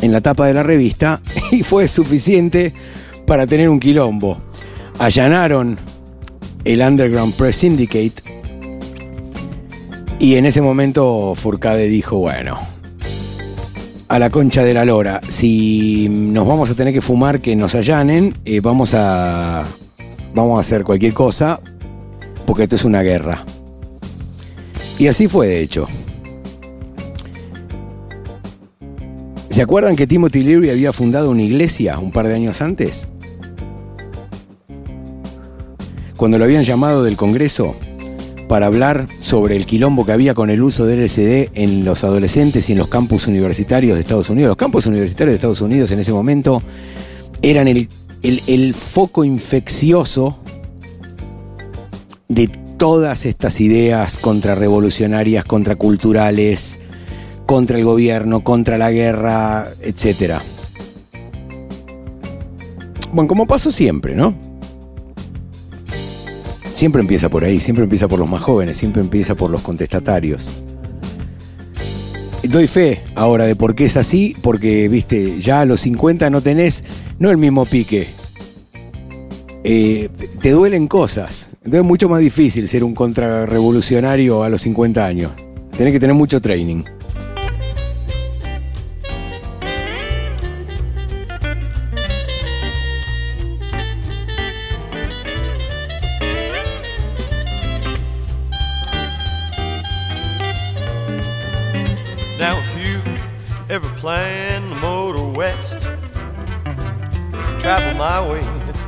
en la tapa de la revista y fue suficiente para tener un quilombo. Allanaron el Underground Press Syndicate y en ese momento Furcade dijo, bueno, a la concha de la lora, si nos vamos a tener que fumar que nos allanen, eh, vamos, a, vamos a hacer cualquier cosa, porque esto es una guerra. Y así fue, de hecho. ¿Se acuerdan que Timothy Leary había fundado una iglesia un par de años antes? Cuando lo habían llamado del Congreso para hablar sobre el quilombo que había con el uso del LSD en los adolescentes y en los campus universitarios de Estados Unidos. Los campus universitarios de Estados Unidos en ese momento eran el, el, el foco infeccioso de todas estas ideas contrarrevolucionarias, contraculturales, contra el gobierno, contra la guerra, etc. Bueno, como pasó siempre, ¿no? Siempre empieza por ahí, siempre empieza por los más jóvenes, siempre empieza por los contestatarios. Doy fe ahora de por qué es así, porque, viste, ya a los 50 no tenés, no el mismo pique, eh, te duelen cosas. Entonces es mucho más difícil ser un contrarrevolucionario a los 50 años. Tenés que tener mucho training. Travel my way,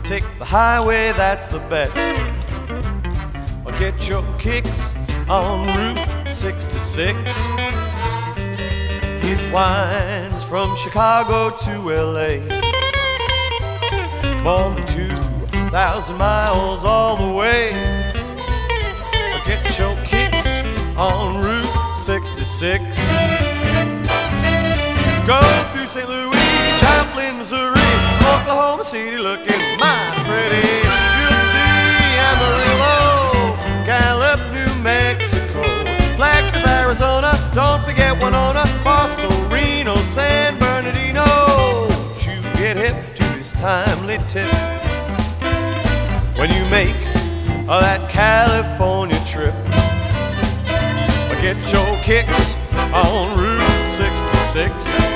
take the highway, that's the best. Or get your kicks on Route 66. It winds from Chicago to LA. More than 2,000 miles all the way. Or get your kicks on Route 66. Go through St. Louis, Missouri, Oklahoma City looking mighty pretty. You'll see Amarillo, Gallup, New Mexico, Flagstaff, Arizona. Don't forget Winona, Boston, Reno, San Bernardino. You get hip to this timely tip when you make that California trip. Get your kicks on Route 66. 66.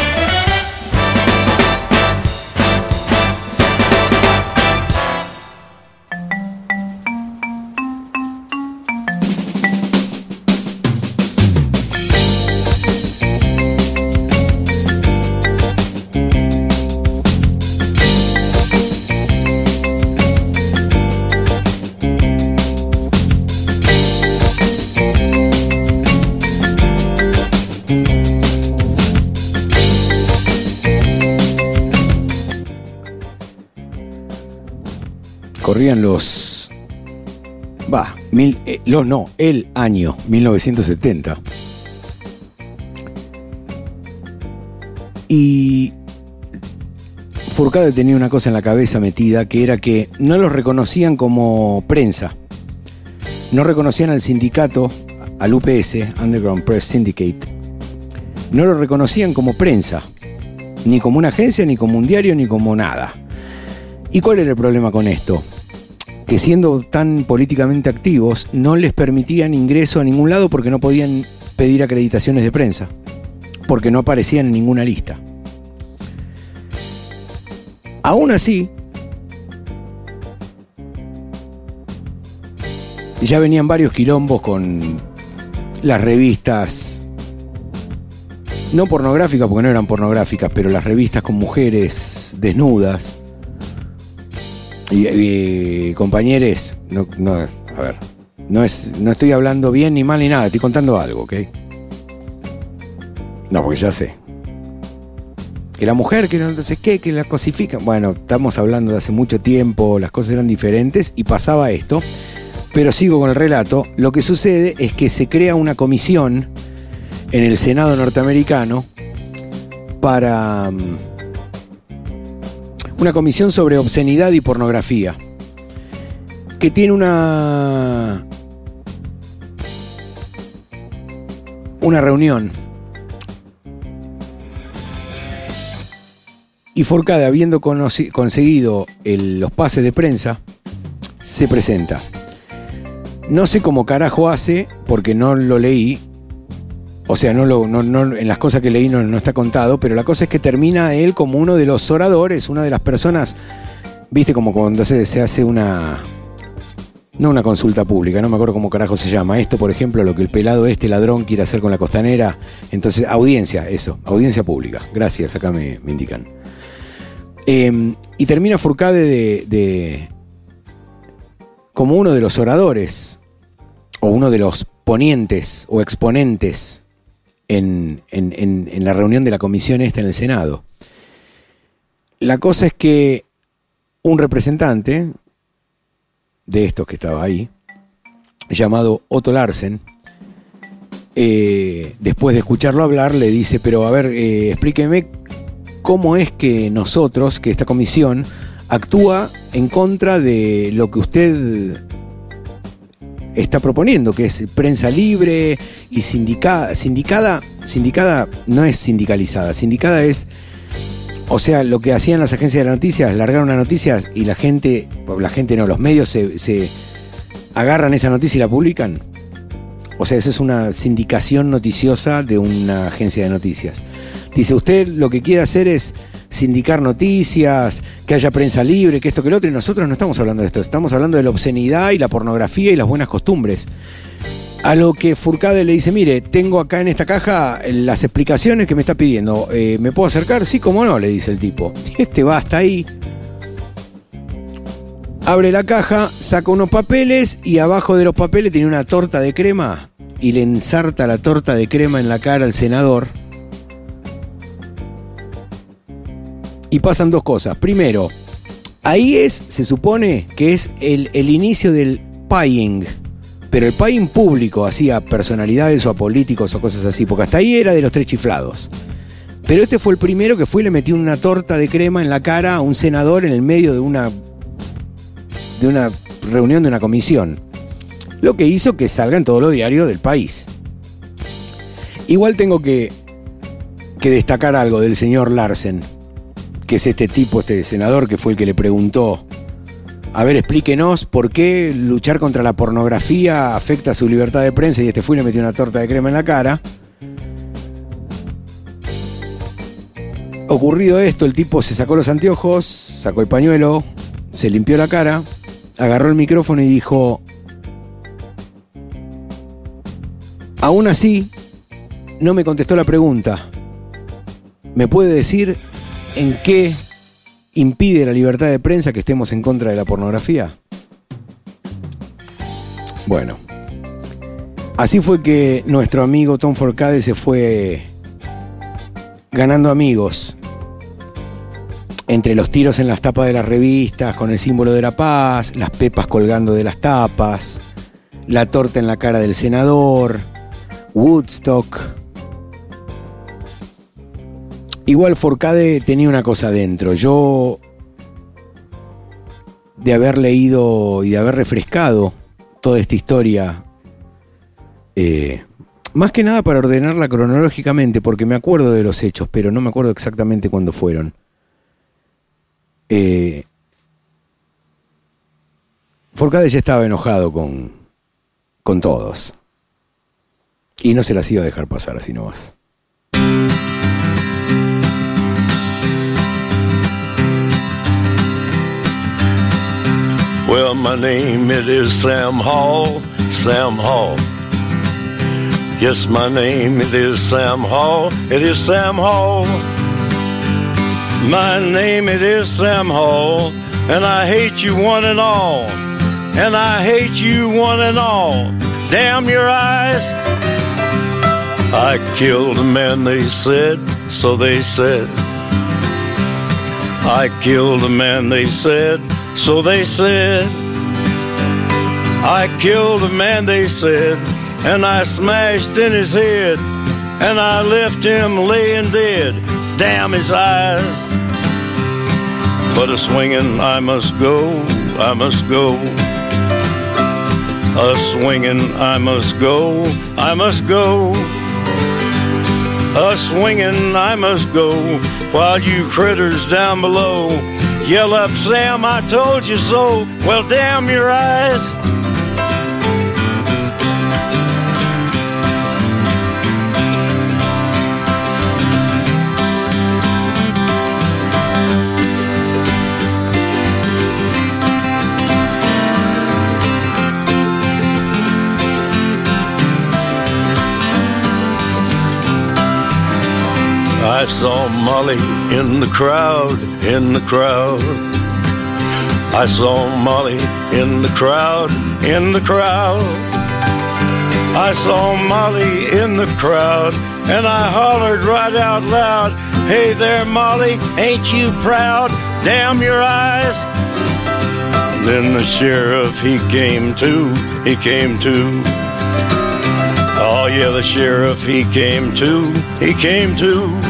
Corrían los. Va, mil, eh, los no, el año 1970. Y. Furcade tenía una cosa en la cabeza metida que era que no los reconocían como prensa. No reconocían al sindicato, al UPS, Underground Press Syndicate. No lo reconocían como prensa. Ni como una agencia, ni como un diario, ni como nada. ¿Y cuál era el problema con esto? Que siendo tan políticamente activos, no les permitían ingreso a ningún lado porque no podían pedir acreditaciones de prensa, porque no aparecían en ninguna lista. Aún así, ya venían varios quilombos con las revistas, no pornográficas porque no eran pornográficas, pero las revistas con mujeres desnudas. Y, y, compañeros, no, no, a ver, no, es, no estoy hablando bien ni mal ni nada, estoy contando algo, ¿ok? No, porque ya sé. Que la mujer, que no sé qué, que la cosifican. Bueno, estamos hablando de hace mucho tiempo, las cosas eran diferentes y pasaba esto. Pero sigo con el relato. Lo que sucede es que se crea una comisión en el Senado norteamericano para mm, una comisión sobre obscenidad y pornografía, que tiene una una reunión. Y Forcade, habiendo conseguido el- los pases de prensa, se presenta. No sé cómo carajo hace, porque no lo leí. O sea, no lo, no- no- en las cosas que leí no, está contado, pero la cosa es que termina él como uno de los oradores, una de las personas, viste, como cuando se, se hace una. No una consulta pública, no me acuerdo cómo carajo se llama. Esto, por ejemplo, lo que el pelado este ladrón quiere hacer con la costanera. Entonces, audiencia, eso, audiencia pública. Gracias, acá me, indican. Eh, y termina Furcade de, de- como uno de los oradores, o uno de los ponientes o exponentes en, la reunión de la comisión esta en el Senado. La cosa es que un representante de estos que estaba ahí, llamado Otto Larsen, eh, después de escucharlo hablar, le dice, pero a ver, eh, explíqueme cómo es que nosotros, que esta comisión, actúa en contra de lo que usted está proponiendo, que es prensa libre y sindicada. Sindicada, sindicada no es sindicalizada, sindicada es, o sea, lo que hacían las agencias de noticias, largaron una noticia y la gente, la gente no, los medios se, se agarran esa noticia y la publican. O sea, eso es una sindicación noticiosa de una agencia de noticias. Dice, usted lo que quiere hacer es sindicar noticias, que haya prensa libre, que esto, que lo otro, y nosotros no estamos hablando de esto, estamos hablando de la obscenidad y la pornografía y las buenas costumbres. A lo que Furcade le dice, mire, tengo acá en esta caja las explicaciones que me está pidiendo. Eh, ¿Me puedo acercar? Sí, cómo no, le dice el tipo. Este va hasta ahí. Abre la caja, saca unos papeles y abajo de los papeles tiene una torta de crema y le ensarta la torta de crema en la cara al senador. Y pasan dos cosas. Primero, ahí es, se supone que es el, el inicio del paying. pero el pay en público hacía personalidades o a políticos o cosas así, porque hasta ahí era de los tres chiflados. Pero este fue el primero que fue y le metió una torta de crema en la cara a un senador en el medio de una, de una reunión de una comisión. Lo que hizo que salga en todos los diarios del país. Igual tengo que, que destacar algo del señor Larsen, que es este tipo, este senador que fue el que le preguntó, a ver, explíquenos por qué luchar contra la pornografía afecta su libertad de prensa y este fue y le metió una torta de crema en la cara. Ocurrido esto, el tipo se sacó los anteojos, sacó el pañuelo, se limpió la cara, agarró el micrófono y dijo, aún así, no me contestó la pregunta. ¿Me puede decir en qué impide la libertad de prensa que estemos en contra de la pornografía? Bueno, así fue que nuestro amigo Tom Forcade se fue ganando amigos entre los tiros en las tapas de las revistas con el símbolo de la paz, las pepas colgando de las tapas, la torta en la cara del senador, Woodstock. Igual Forcade tenía una cosa dentro. Yo, de haber leído y de haber refrescado toda esta historia, eh, más que nada para ordenarla cronológicamente, porque me acuerdo de los hechos, pero no me acuerdo exactamente cuándo fueron. Eh, Forcade ya estaba enojado con, con todos. Y no se las iba a dejar pasar así nomás. Well, my name it is Sam Hall, Sam Hall. Yes, my name it is Sam Hall, it is Sam Hall. My name it is Sam Hall, and I hate you one and all, and I hate you one and all. Damn your eyes. I killed a man, they said, so they said. I killed a man, they said, so they said. I killed a man, they said, and I smashed in his head, and I left him laying dead. Damn his eyes. But a swinging, I must go, I must go. A swinging, I must go, I must go. A swinging, I must go, while you critters down below yell up, Sam, I told you so. Well, damn your eyes. I saw Molly in the crowd, in the crowd. I saw Molly in the crowd, in the crowd. I saw Molly in the crowd, and I hollered right out loud, Hey there, Molly, ain't you proud? Damn your eyes. Then the sheriff, he came to, he came to. Oh yeah, the sheriff, he came to, he came to.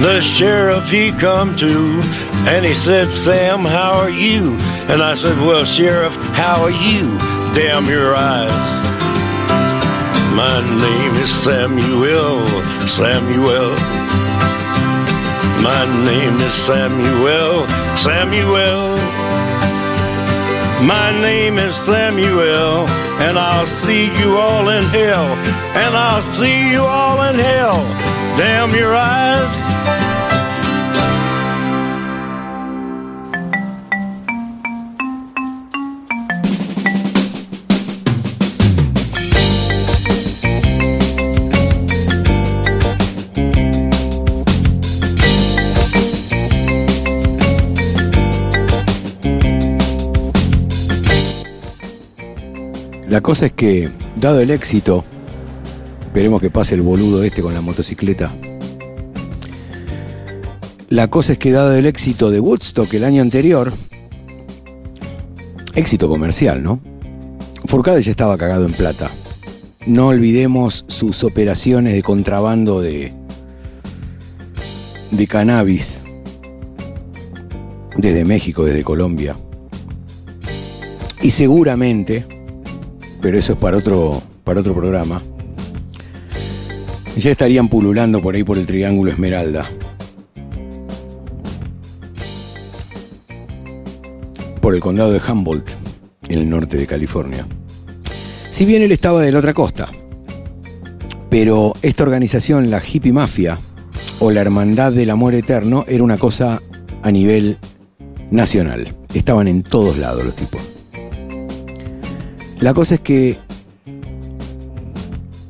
The sheriff, he come to, and he said, Sam, how are you? And I said, well, sheriff, how are you? Damn your eyes. My name is Samuel, Samuel. My name is Samuel, Samuel. My name is Samuel, and I'll see you all in hell, and I'll see you all in hell. Damn your eyes. La cosa es que, dado el éxito, esperemos que pase el boludo este con la motocicleta. La cosa es que, dado el éxito de Woodstock el año anterior, éxito comercial, ¿no? Furcade ya estaba cagado en plata. No olvidemos sus operaciones de contrabando de, de cannabis desde México, desde Colombia. Y seguramente, pero eso es para otro, para otro programa, ya estarían pululando por ahí por el Triángulo Esmeralda. Por el condado de Humboldt, en el norte de California. Si bien él estaba de la otra costa, pero esta organización, la Hippie Mafia, o la Hermandad del Amor Eterno, era una cosa a nivel nacional. Estaban en todos lados los tipos. La cosa es que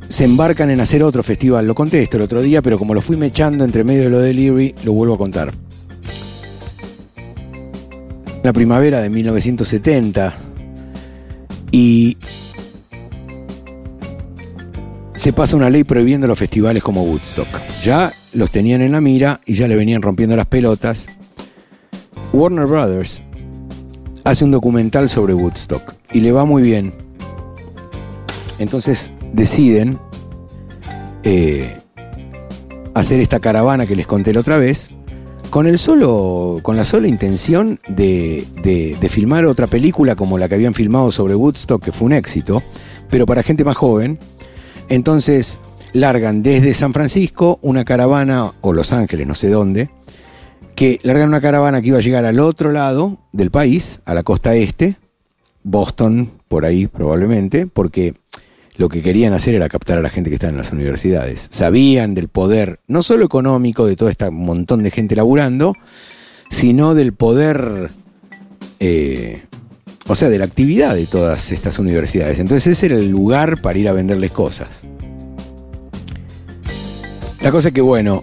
se embarcan en hacer otro festival. Lo conté esto el otro día, pero como lo fui mechando entre medio de lo de Leary, lo vuelvo a contar. La primavera de 1970 y se pasa una ley prohibiendo los festivales como Woodstock. Ya los tenían en la mira y ya le venían rompiendo las pelotas. Warner Brothers hace un documental sobre Woodstock y le va muy bien. Entonces deciden eh, hacer esta caravana que les conté la otra vez con el solo con la sola intención de, de, de filmar otra película como la que habían filmado sobre Woodstock que fue un éxito pero para gente más joven entonces largan desde San Francisco una caravana o Los Ángeles no sé dónde que largan una caravana que iba a llegar al otro lado del país a la costa este Boston por ahí probablemente porque lo que querían hacer era captar a la gente que está en las universidades. Sabían del poder, no solo económico de todo este montón de gente laburando, sino del poder, eh, o sea, de la actividad de todas estas universidades. Entonces ese era el lugar para ir a venderles cosas. La cosa es que, bueno,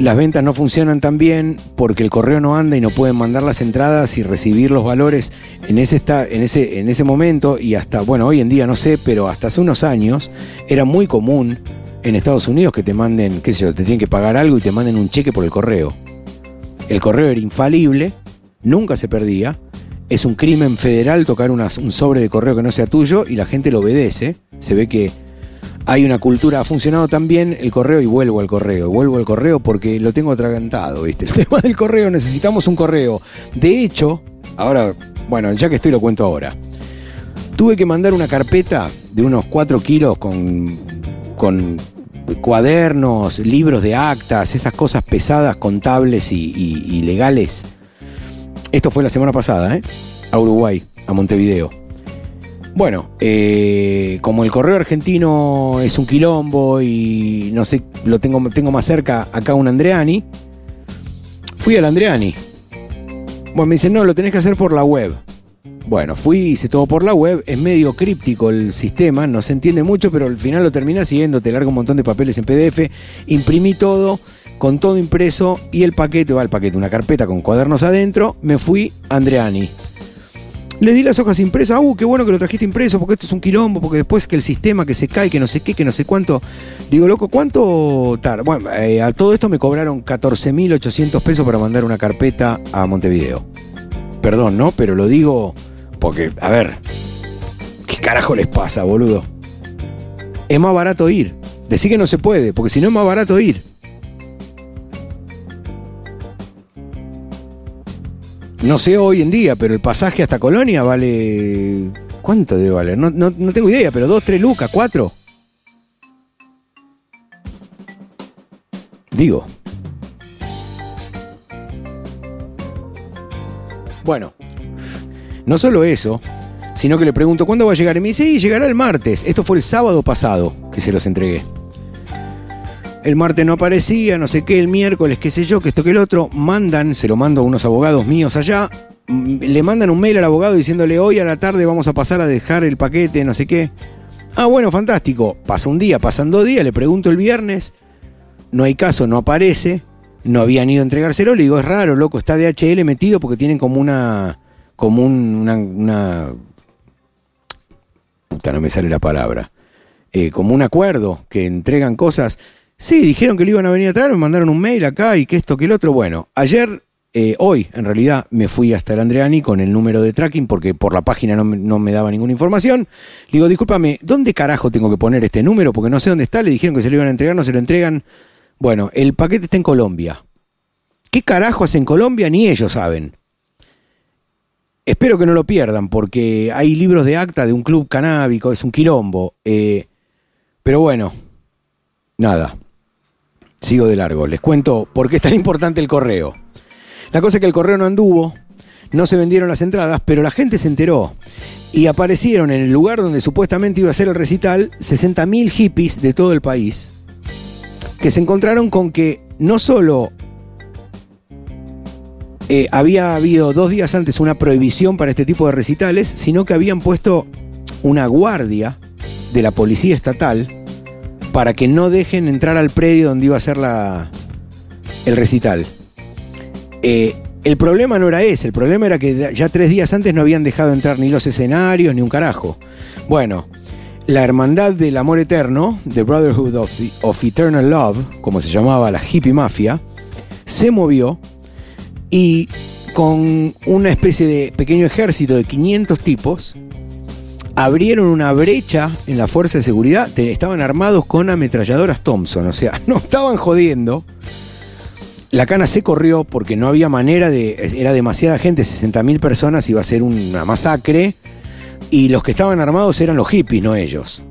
las ventas no funcionan tan bien porque el correo no anda y no pueden mandar las entradas y recibir los valores en ese, en ese, en ese momento y hasta, bueno, hoy en día no sé, pero hasta hace unos años era muy común en Estados Unidos que te manden, qué sé yo, te tienen que pagar algo y te manden un cheque por el correo. El correo era infalible, nunca se perdía. Es un crimen federal tocar un sobre de correo que no sea tuyo y la gente lo obedece. Se ve que hay una cultura, ha funcionado tan bien el correo y vuelvo al correo, vuelvo al correo porque lo tengo atragantado, ¿viste? El tema del correo, necesitamos un correo. De hecho, ahora, bueno, ya que estoy lo cuento ahora. Tuve que mandar una carpeta de unos 4 kilos con, con cuadernos, libros de actas, esas cosas pesadas, contables y, y- y legales. Esto fue la semana pasada, ¿eh? A Uruguay, a Montevideo. Bueno, eh, como el correo argentino es un quilombo y no sé, lo tengo, tengo más cerca acá un Andreani, fui al Andreani. Bueno, me dicen, no, lo tenés que hacer por la web. Bueno, fui, hice todo por la web, es medio críptico el sistema, no se entiende mucho, pero al final lo terminas siguiendo, te larga un montón de papeles en PDF, imprimí todo, con todo impreso y el paquete, va el paquete, una carpeta con cuadernos adentro, me fui a Andreani. Le di las hojas impresas, uh, qué bueno que lo trajiste impreso, porque esto es un quilombo, porque después que el sistema que se cae, que no sé qué, que no sé cuánto. Digo, loco, ¿cuánto tar? Bueno, eh, a todo esto me cobraron 14.800 pesos para mandar una carpeta a Montevideo. Perdón, ¿no? Pero lo digo porque, a ver, ¿qué carajo les pasa, boludo? Es más barato ir. Decí que no se puede, porque si no es más barato ir. No sé hoy en día, pero el pasaje hasta Colonia vale. ¿Cuánto debe valer? No, no- no tengo idea, pero dos, tres lucas, cuatro. Digo. Bueno, no solo eso, sino que le pregunto cuándo va a llegar. Y me dice, "Sí, llegará el martes. Esto fue el sábado pasado que se los entregué. El martes no aparecía, no sé qué, el miércoles, qué sé yo, que esto que el otro. Mandan, se lo mando a unos abogados míos allá. mm, Le mandan un mail al abogado diciéndole hoy a la tarde vamos a pasar a dejar el paquete, no sé qué. Ah, bueno, fantástico. Pasa un día, pasan dos días, le pregunto el viernes. No hay caso, no aparece. No habían ido a entregárselo. Le digo, es raro, loco, está DHL metido porque tienen como una. como un- una. una puta, no me sale la palabra. Eh, como un acuerdo, que entregan cosas. Sí, dijeron que lo iban a venir a traer, me mandaron un mail acá y que esto, que el otro. Bueno, ayer eh, hoy en realidad me fui hasta el Andreani con el número de tracking porque por la página no, me- no me daba ninguna información. Le digo, discúlpame, ¿dónde carajo tengo que poner este número? Porque no sé dónde está, le dijeron que se lo iban a entregar, no se lo entregan. Bueno, el paquete está en Colombia. ¿Qué carajo hace en Colombia? Ni ellos saben. Espero que no lo pierdan, porque hay libros de acta de un club canábico, es un quilombo. Eh, pero bueno, nada. Sigo de largo. Les cuento por qué es tan importante el correo. La cosa es que el correo no anduvo, no se vendieron las entradas, pero la gente se enteró. Y aparecieron en el lugar donde supuestamente iba a ser el recital 60.000 hippies de todo el país, que se encontraron con que no solo eh, había habido dos días antes una prohibición para este tipo de recitales, sino que habían puesto una guardia de la policía estatal para que no dejen entrar al predio donde iba a ser la, el recital. Eh, el problema no era ese, el problema era que ya tres días antes no habían dejado entrar ni los escenarios ni un carajo. Bueno, la Hermandad del Amor Eterno, The Brotherhood of, of Eternal Love, como se llamaba la hippie mafia, se movió y con una especie de pequeño ejército de 500 tipos, abrieron una brecha en la fuerza de seguridad, estaban armados con ametralladoras Thompson, o sea, no estaban jodiendo. La cana se corrió porque no había manera de. Era demasiada gente, 60.000 personas, iba a ser una masacre. Y los que estaban armados eran los hippies, no ellos.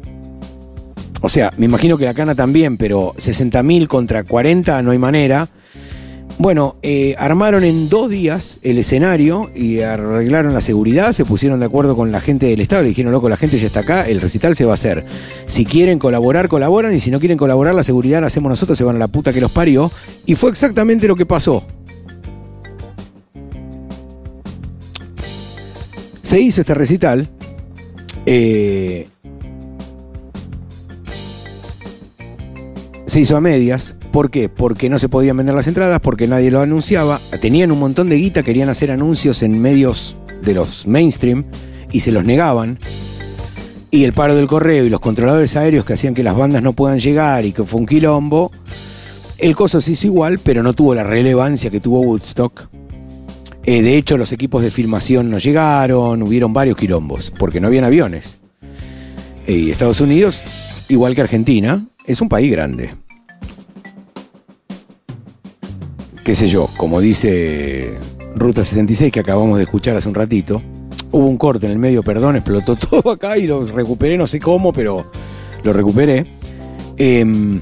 O sea, me imagino que la cana también, pero 60.000 contra 40 no hay manera. Bueno, eh, armaron en dos días el escenario y arreglaron la seguridad, se pusieron de acuerdo con la gente del Estado, le dijeron, loco, la gente ya está acá, el recital se va a hacer. Si quieren colaborar, colaboran, y si no quieren colaborar, la seguridad la hacemos nosotros, se van a la puta que los parió. Y fue exactamente lo que pasó. Se hizo este recital. eh, se hizo a medias. ¿Por qué? Porque no se podían vender las entradas, porque nadie lo anunciaba. Tenían un montón de guita, querían hacer anuncios en medios de los mainstream y se los negaban. Y el paro del correo y los controladores aéreos que hacían que las bandas no puedan llegar y que fue un quilombo. El coso se hizo igual, pero no tuvo la relevancia que tuvo Woodstock. Eh, de hecho, los equipos de filmación no llegaron, hubieron varios quilombos, porque no habían aviones. Eh, Y Estados Unidos, igual que Argentina, es un país grande. Qué sé yo, como dice Ruta 66 que acabamos de escuchar hace un ratito, hubo un corte en el medio, perdón, explotó todo acá y lo recuperé, no sé cómo, pero lo recuperé. Em,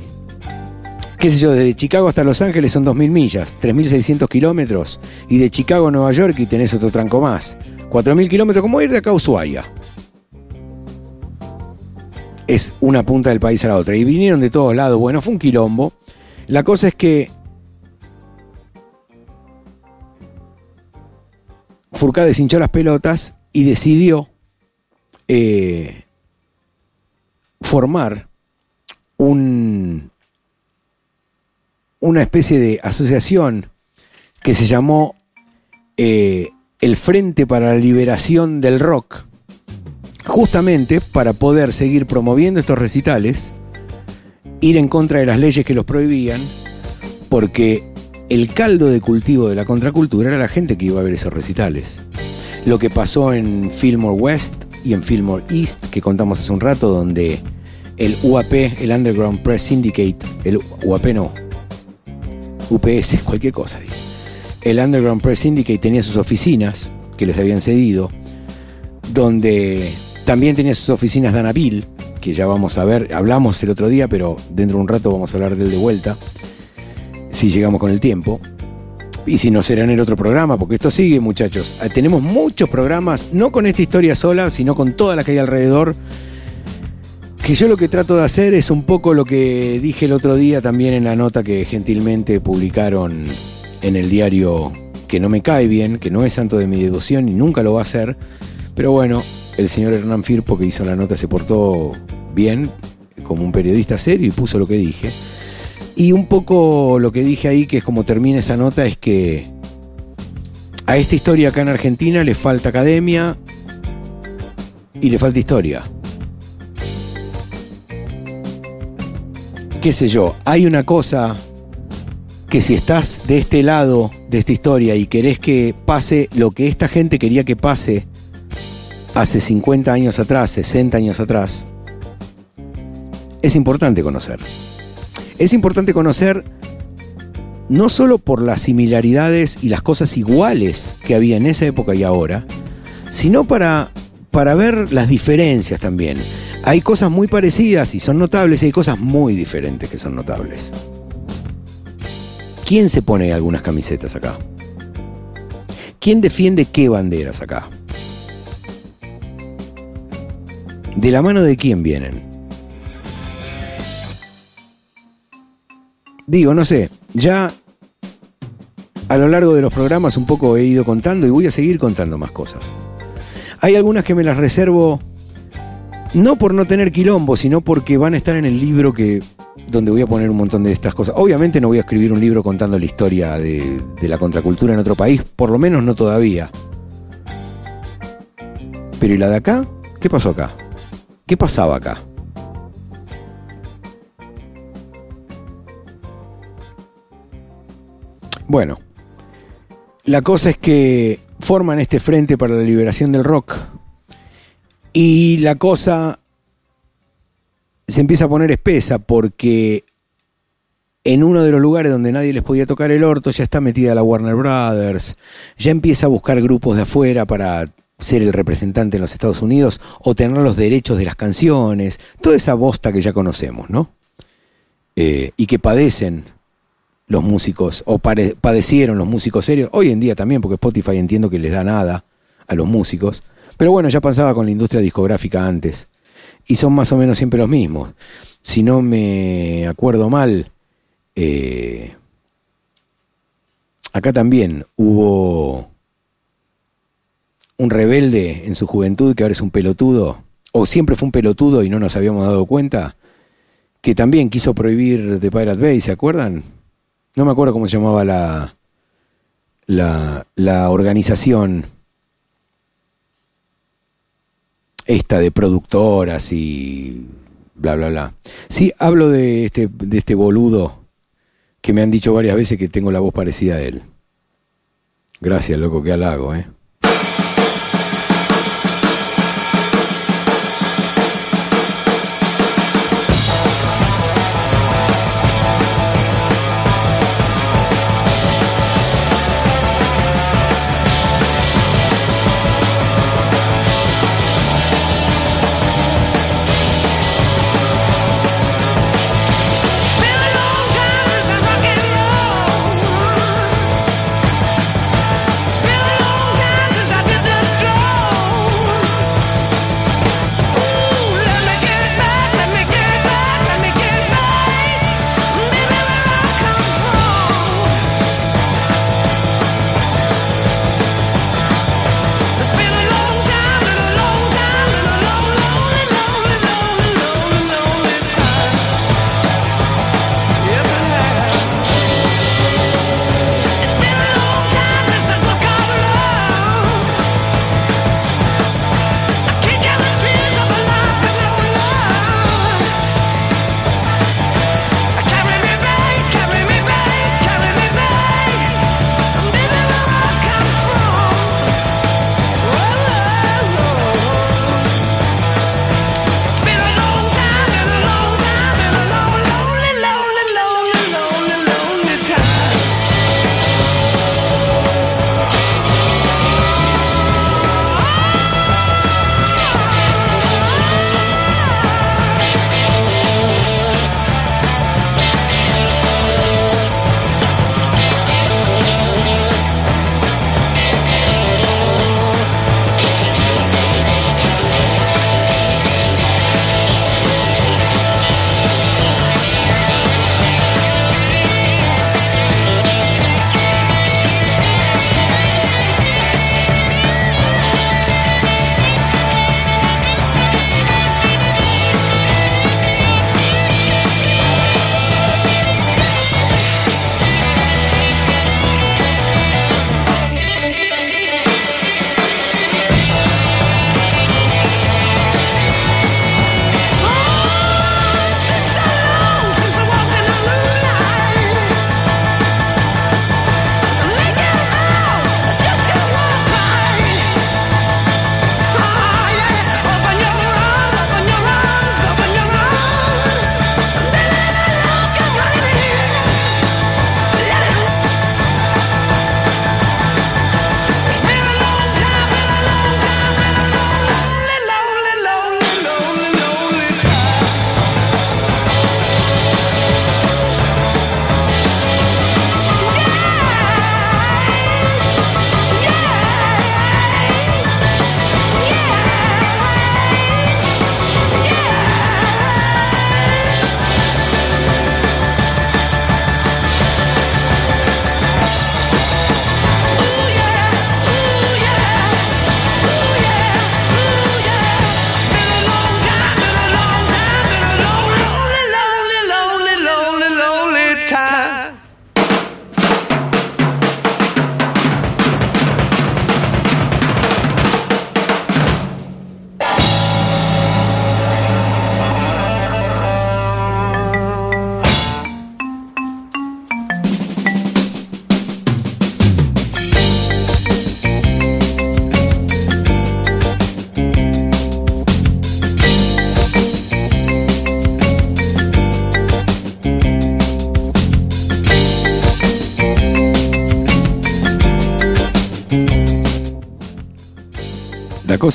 qué sé yo, desde Chicago hasta Los Ángeles son 2.000 millas, 3.600 kilómetros, y de Chicago a Nueva York y tenés otro tranco más. 4.000 kilómetros, como ir de acá a Ushuaia. Es una punta del país a la otra. Y vinieron de todos lados. Bueno, fue un quilombo. La cosa es que Furcade deshinchó las pelotas y decidió eh, formar un, una especie de asociación que se llamó eh, el Frente para la Liberación del Rock, justamente para poder seguir promoviendo estos recitales, ir en contra de las leyes que los prohibían, porque el caldo de cultivo de la contracultura era la gente que iba a ver esos recitales. Lo que pasó en Fillmore West y en Fillmore East, que contamos hace un rato, donde el UAP, el Underground Press Syndicate, el UAP no, UPS, cualquier cosa, el Underground Press Syndicate tenía sus oficinas que les habían cedido, donde también tenía sus oficinas Dana Bill, que ya vamos a ver, hablamos el otro día, pero dentro de un rato vamos a hablar de él de vuelta, si llegamos con el tiempo. Y si no será en el otro programa, porque esto sigue, muchachos. Eh, Tenemos muchos programas, no con esta historia sola, sino con toda la que hay alrededor. Que yo lo que trato de hacer es un poco lo que dije el otro día también en la nota que gentilmente publicaron en el diario que no me cae bien, que no es santo de mi devoción y nunca lo va a hacer. Pero bueno, el señor Hernán Firpo que hizo la nota se portó bien, como un periodista serio y puso lo que dije. Y un poco lo que dije ahí, que es como termina esa nota, es que a esta historia acá en Argentina le falta academia y le falta historia. qué sé yo, hay una cosa que si estás de este lado de esta historia y querés que pase lo que esta gente quería que pase hace 50 años atrás, 60 años atrás, es importante conocer. Es importante conocer no solo por las similaridades y las cosas iguales que había en esa época y ahora, sino para, para ver las diferencias también. Hay cosas muy parecidas y son notables y hay cosas muy diferentes que son notables. ¿Quién se pone algunas camisetas acá? ¿Quién defiende qué banderas acá? ¿De la mano de quién vienen? Digo, no sé, ya a lo largo de los programas un poco he ido contando y voy a seguir contando más cosas. Hay algunas que me las reservo no por no tener quilombo, sino porque van a estar en el libro que donde voy a poner un montón de estas cosas. Obviamente no voy a escribir un libro contando la historia de, de la contracultura en otro país, por lo menos no todavía. Pero ¿y la de acá? ¿Qué pasó acá? ¿Qué pasaba acá? Bueno, la cosa es que forman este frente para la liberación del rock y la cosa se empieza a poner espesa porque en uno de los lugares donde nadie les podía tocar el orto ya está metida la Warner Brothers, ya empieza a buscar grupos de afuera para ser el representante en los Estados Unidos o tener los derechos de las canciones, toda esa bosta que ya conocemos, ¿no? Eh, y que padecen los músicos, o padecieron los músicos serios, hoy en día también, porque Spotify entiendo que les da nada a los músicos, pero bueno, ya pasaba con la industria discográfica antes, y son más o menos siempre los mismos. Si no me acuerdo mal, eh, acá también hubo un rebelde en su juventud que ahora es un pelotudo, o siempre fue un pelotudo y no nos habíamos dado cuenta, que también quiso prohibir The Pirate Bay, ¿se acuerdan? No me acuerdo cómo se llamaba la, la, la organización esta de productoras y bla, bla, bla. Sí, hablo de este, de este boludo que me han dicho varias veces que tengo la voz parecida a él. Gracias, loco, qué halago, ¿eh?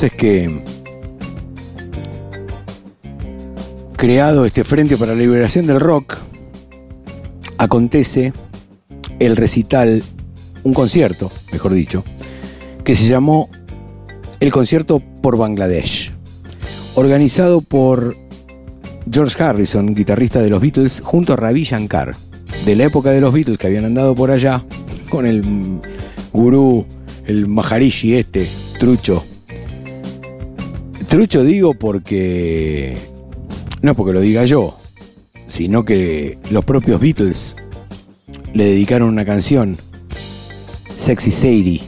Es que, creado este Frente para la Liberación del Rock, acontece el recital, un concierto, mejor dicho, que se llamó el concierto por Bangladesh, organizado por George Harrison, guitarrista de los Beatles, junto a Ravi Shankar, de la época de los Beatles que habían andado por allá con el gurú, el Maharishi este, trucho. Trucho digo porque, no porque lo diga yo, sino que los propios Beatles le dedicaron una canción, Sexy Sadie.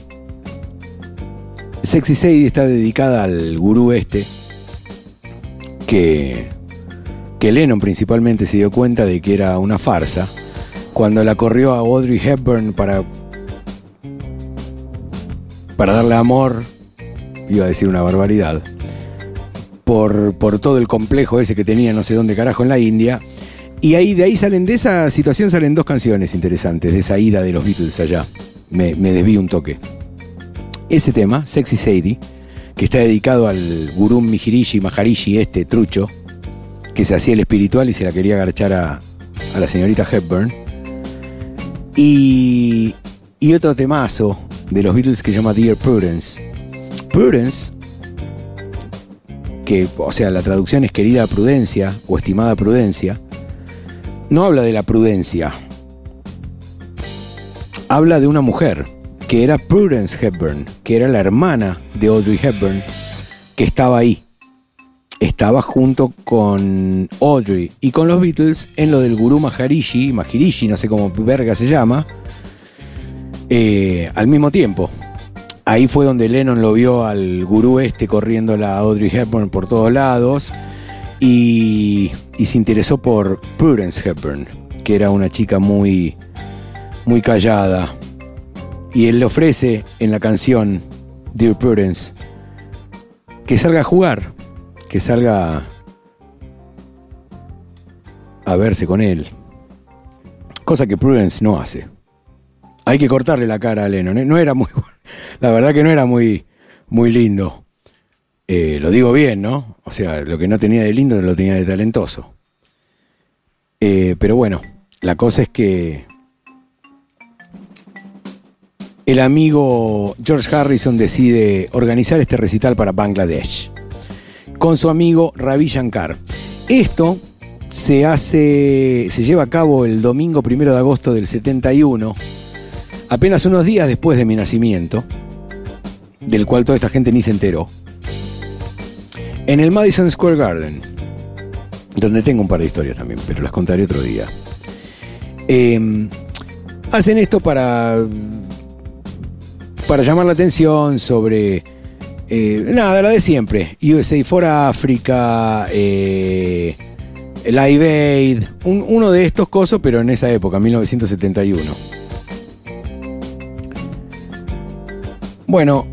Sexy Sadie está dedicada al gurú este, que, que Lennon principalmente se dio cuenta de que era una farsa, cuando la corrió a Audrey Hepburn para, para darle amor, iba a decir una barbaridad, por, todo el complejo ese que tenía no sé dónde carajo en la India. Y ahí, de ahí salen, de esa situación salen dos canciones interesantes, de esa ida de los Beatles allá. Me, me desvío un toque. Ese tema, Sexy Sadie, que está dedicado al gurú Mihirishi Maharishi, este trucho, que se hacía el espiritual y se la quería agarchar a, a la señorita Hepburn. Y, y otro temazo de los Beatles que se llama Dear Prudence. Prudence, que, o sea, la traducción es querida prudencia o estimada prudencia, no habla de la prudencia. Habla de una mujer, que era Prudence Hepburn, que era la hermana de Audrey Hepburn, que estaba ahí. Estaba junto con Audrey y con los Beatles en lo del gurú Maharishi, Mahirishi, no sé cómo verga se llama, eh, al mismo tiempo. Ahí fue donde Lennon lo vio al gurú este corriendo la Audrey Hepburn por todos lados y, se interesó por Prudence Hepburn, que era una chica muy, muy callada. Y él le ofrece en la canción Dear Prudence que salga a jugar, que salga a verse con él. Cosa que Prudence no hace. Hay que cortarle la cara a Lennon. ¿eh? No era muy. La verdad que no era muy, muy lindo. Eh, lo digo bien, ¿no? O sea, lo que no tenía de lindo lo tenía de talentoso. Eh, pero bueno, la cosa es que el amigo George Harrison decide organizar este recital para Bangladesh con su amigo Ravi Shankar. Esto se hace, se lleva a cabo el domingo primero de agosto del 71, apenas unos días después de mi nacimiento, del cual toda esta gente ni se enteró, en el Madison Square Garden, donde tengo un par de historias también, pero las contaré otro día. Eh, hacen esto para, para llamar la atención sobre eh, nada, la de siempre. USA for Africa, eh, Live Aid, un- uno de estos cosas, pero en esa época, 1971. Bueno,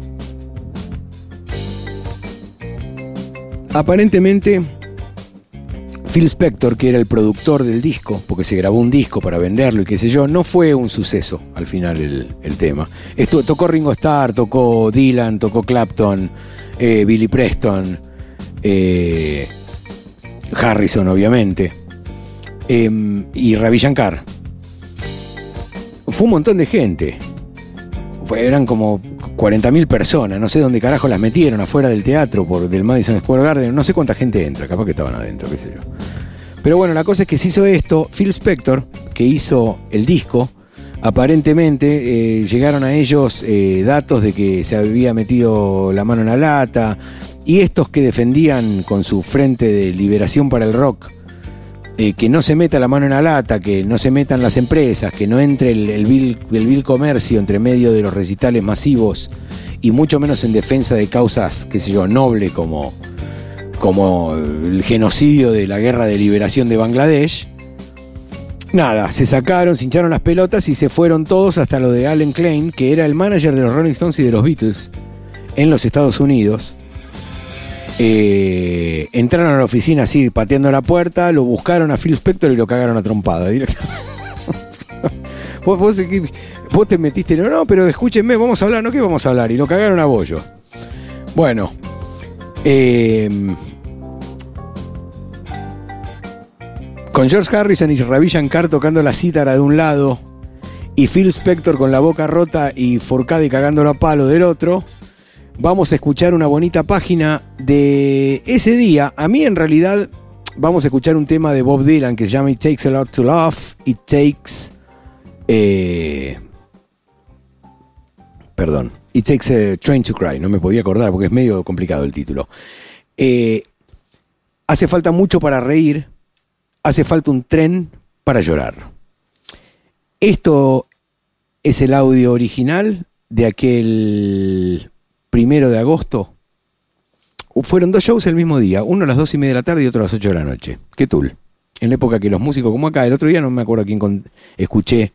aparentemente Phil Spector, que era el productor del disco, porque se grabó un disco para venderlo y qué sé yo, no fue un suceso al final el, tema. Tocó Ringo Starr, tocó Dylan, tocó Clapton, eh, Billy Preston, eh, Harrison obviamente, em, y Ravi Shankar. Fue un montón de gente. Eran como 40.000 personas, no sé dónde carajo las metieron afuera del teatro, por, del Madison Square Garden, no sé cuánta gente entra, capaz que estaban adentro, qué sé yo. Pero bueno, la cosa es que se hizo esto, Phil Spector, que hizo el disco, aparentemente eh, llegaron a ellos eh, datos de que se había metido la mano en la lata, y estos que defendían con su frente de liberación para el rock, eh, que no se meta la mano en la lata, que no se metan las empresas, que no entre el, vil, el comercio entre medio de los recitales masivos y mucho menos en defensa de causas, qué sé yo, nobles como, como el genocidio de la guerra de liberación de Bangladesh. Nada, se sacaron, se hincharon las pelotas y se fueron todos hasta lo de Allen Klein, que era el manager de los Rolling Stones y de los Beatles en los Estados Unidos. Eh, entraron a la oficina así, pateando la puerta, lo buscaron a Phil Spector y lo cagaron a trompada directamente. vos, vos, vos te metiste, no, no, pero escúchenme, vamos a hablar, ¿no? ¿Qué vamos a hablar? Y lo cagaron a bollo. Bueno, eh, con George Harrison y Ravi Shankar tocando la cítara de un lado y Phil Spector con la boca rota y Forcade cagándolo a palo del otro, vamos a escuchar una bonita página de ese día. A mí en realidad vamos a escuchar un tema de Bob Dylan que se llama It Takes a Lot to Love, It Takes... eh, perdón, It Takes a Train to Cry, no me podía acordar porque es medio complicado el título. Eh, hace falta mucho para reír, hace falta un tren para llorar. Esto es el audio original de aquel primero de agosto. Fueron dos shows el mismo día, uno a las dos y media de la tarde y otro a las ocho de la noche. Qué tul. En la época que los músicos, como acá, el otro día no me acuerdo quién con- escuché,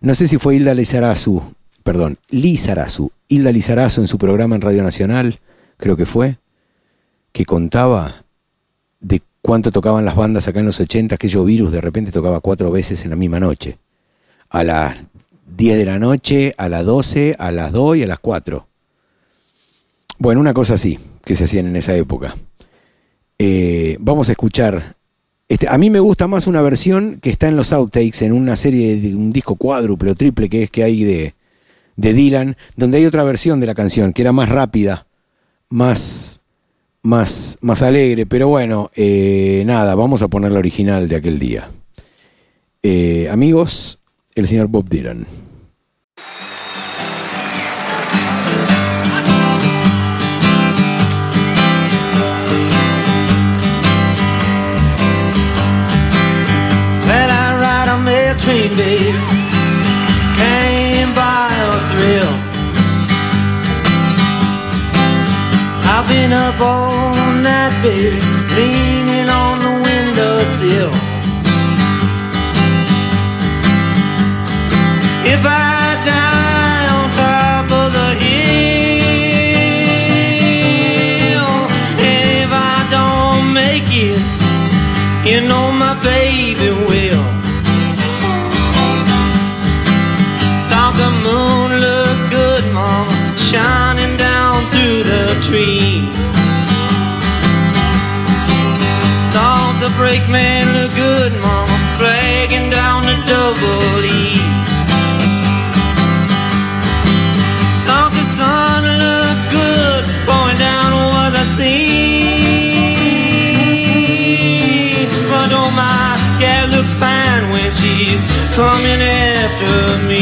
no sé si fue Hilda Lizarazu, perdón, Lizarazu, Hilda Lizarazu en su programa en Radio Nacional, creo que fue, que contaba de cuánto tocaban las bandas acá en los 80, que yo virus de repente tocaba cuatro veces en la misma noche. A las 10 de la noche, a las 12, a las 2 y a las 4. Bueno, una cosa así que se hacían en esa época. Eh, vamos a escuchar. Este, a mí me gusta más una versión que está en los outtakes, en una serie de un disco cuádruple o triple que es que hay de, de Dylan, donde hay otra versión de la canción que era más rápida, más, más, más alegre. Pero bueno, eh, nada, vamos a poner la original de aquel día. Eh, amigos, el señor Bob Dylan. Train, baby. Came by a thrill. I've been up all night, baby, leaning on the windowsill. If I shining down through the tree. Thought the brakeman looked good, mama, flagging down the double E. Thought the sun looked good, going down over the sea. But oh my gal look fine when she's coming after me.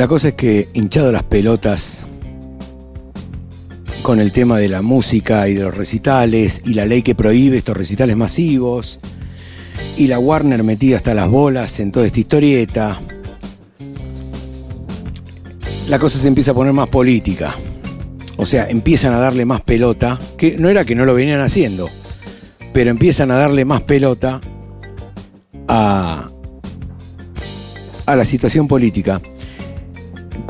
La cosa es que hinchado las pelotas con el tema de la música y de los recitales y la ley que prohíbe estos recitales masivos y la Warner metida hasta las bolas en toda esta historieta. La cosa se empieza a poner más política. O sea, empiezan a darle más pelota, que no era que no lo venían haciendo, pero empiezan a darle más pelota a, a la situación política.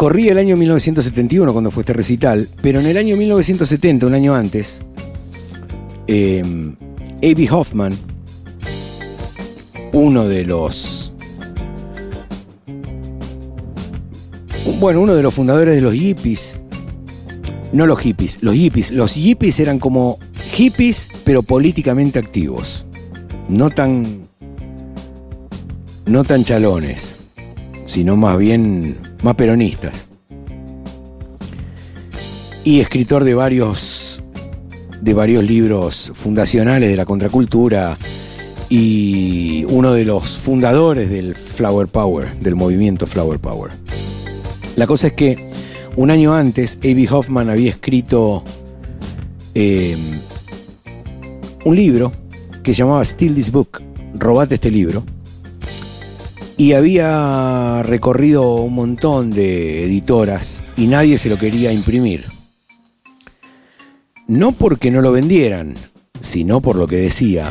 Corría el año 1971 cuando fue este recital, pero en el año 1970, un año antes, eh, A.B. Hoffman, uno de los. Bueno, uno de los fundadores de los hippies. No los hippies, los hippies. Los hippies eran como hippies, pero políticamente activos. No tan. No tan chalones, sino más bien más peronistas. Y escritor de varios. de varios libros fundacionales de la contracultura y uno de los fundadores del Flower Power, del movimiento Flower Power. La cosa es que un año antes, A.B. Hoffman había escrito eh, un libro que llamaba Steal This Book, Robate este libro, y había recorrido un montón de editoras y nadie se lo quería imprimir. No porque no lo vendieran, sino por lo que decía.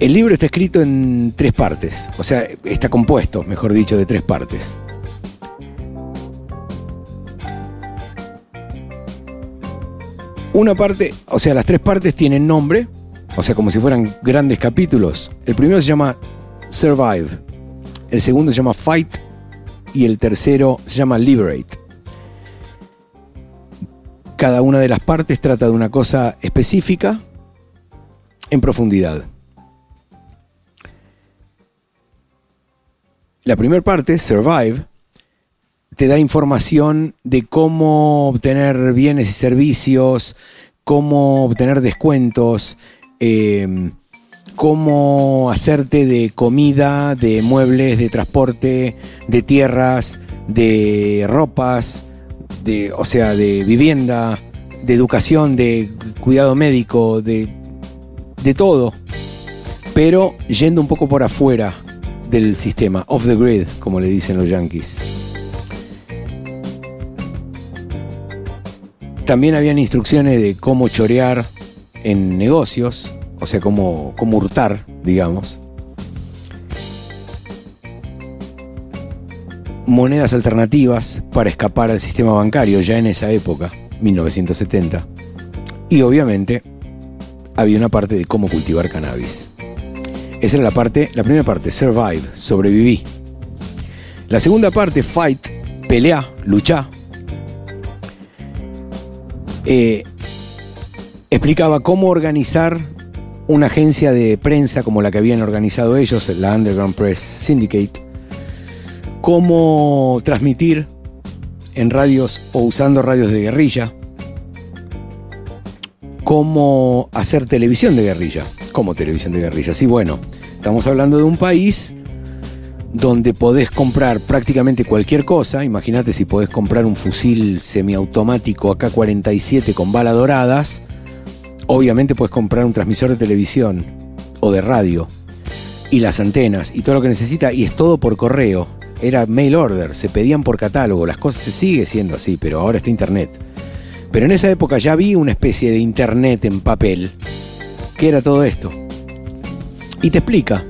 El libro está escrito en tres partes, o sea, está compuesto, mejor dicho, de tres partes. Una parte, o sea, las tres partes tienen nombre, o sea, como si fueran grandes capítulos. El primero se llama Survive, el segundo se llama Fight y el tercero se llama Liberate. Cada una de las partes trata de una cosa específica en profundidad. La primera parte, Survive, te da información de cómo obtener bienes y servicios, cómo obtener descuentos, eh, cómo hacerte de comida, de muebles, de transporte, de tierras, de ropas, de, o sea, de vivienda, de educación, de cuidado médico, de, de todo, pero yendo un poco por afuera del sistema, off the grid, como le dicen los yankees. También habían instrucciones de cómo chorear en negocios, o sea, cómo, cómo hurtar, digamos. Monedas alternativas para escapar al sistema bancario ya en esa época, 1970. Y obviamente había una parte de cómo cultivar cannabis. Esa era la parte, la primera parte, survive, sobreviví. La segunda parte, fight, pelea, lucha. Eh, explicaba cómo organizar una agencia de prensa como la que habían organizado ellos, la Underground Press Syndicate, cómo transmitir en radios o usando radios de guerrilla, cómo hacer televisión de guerrilla, como televisión de guerrilla. Sí, bueno, estamos hablando de un país donde podés comprar prácticamente cualquier cosa. Imagínate si podés comprar un fusil semiautomático AK-47 con balas doradas. Obviamente puedes comprar un transmisor de televisión o de radio y las antenas y todo lo que necesita y es todo por correo. Era mail order, se pedían por catálogo. Las cosas se sigue siendo así, pero ahora está internet. Pero en esa época ya había una especie de internet en papel que era todo esto. Y te explica,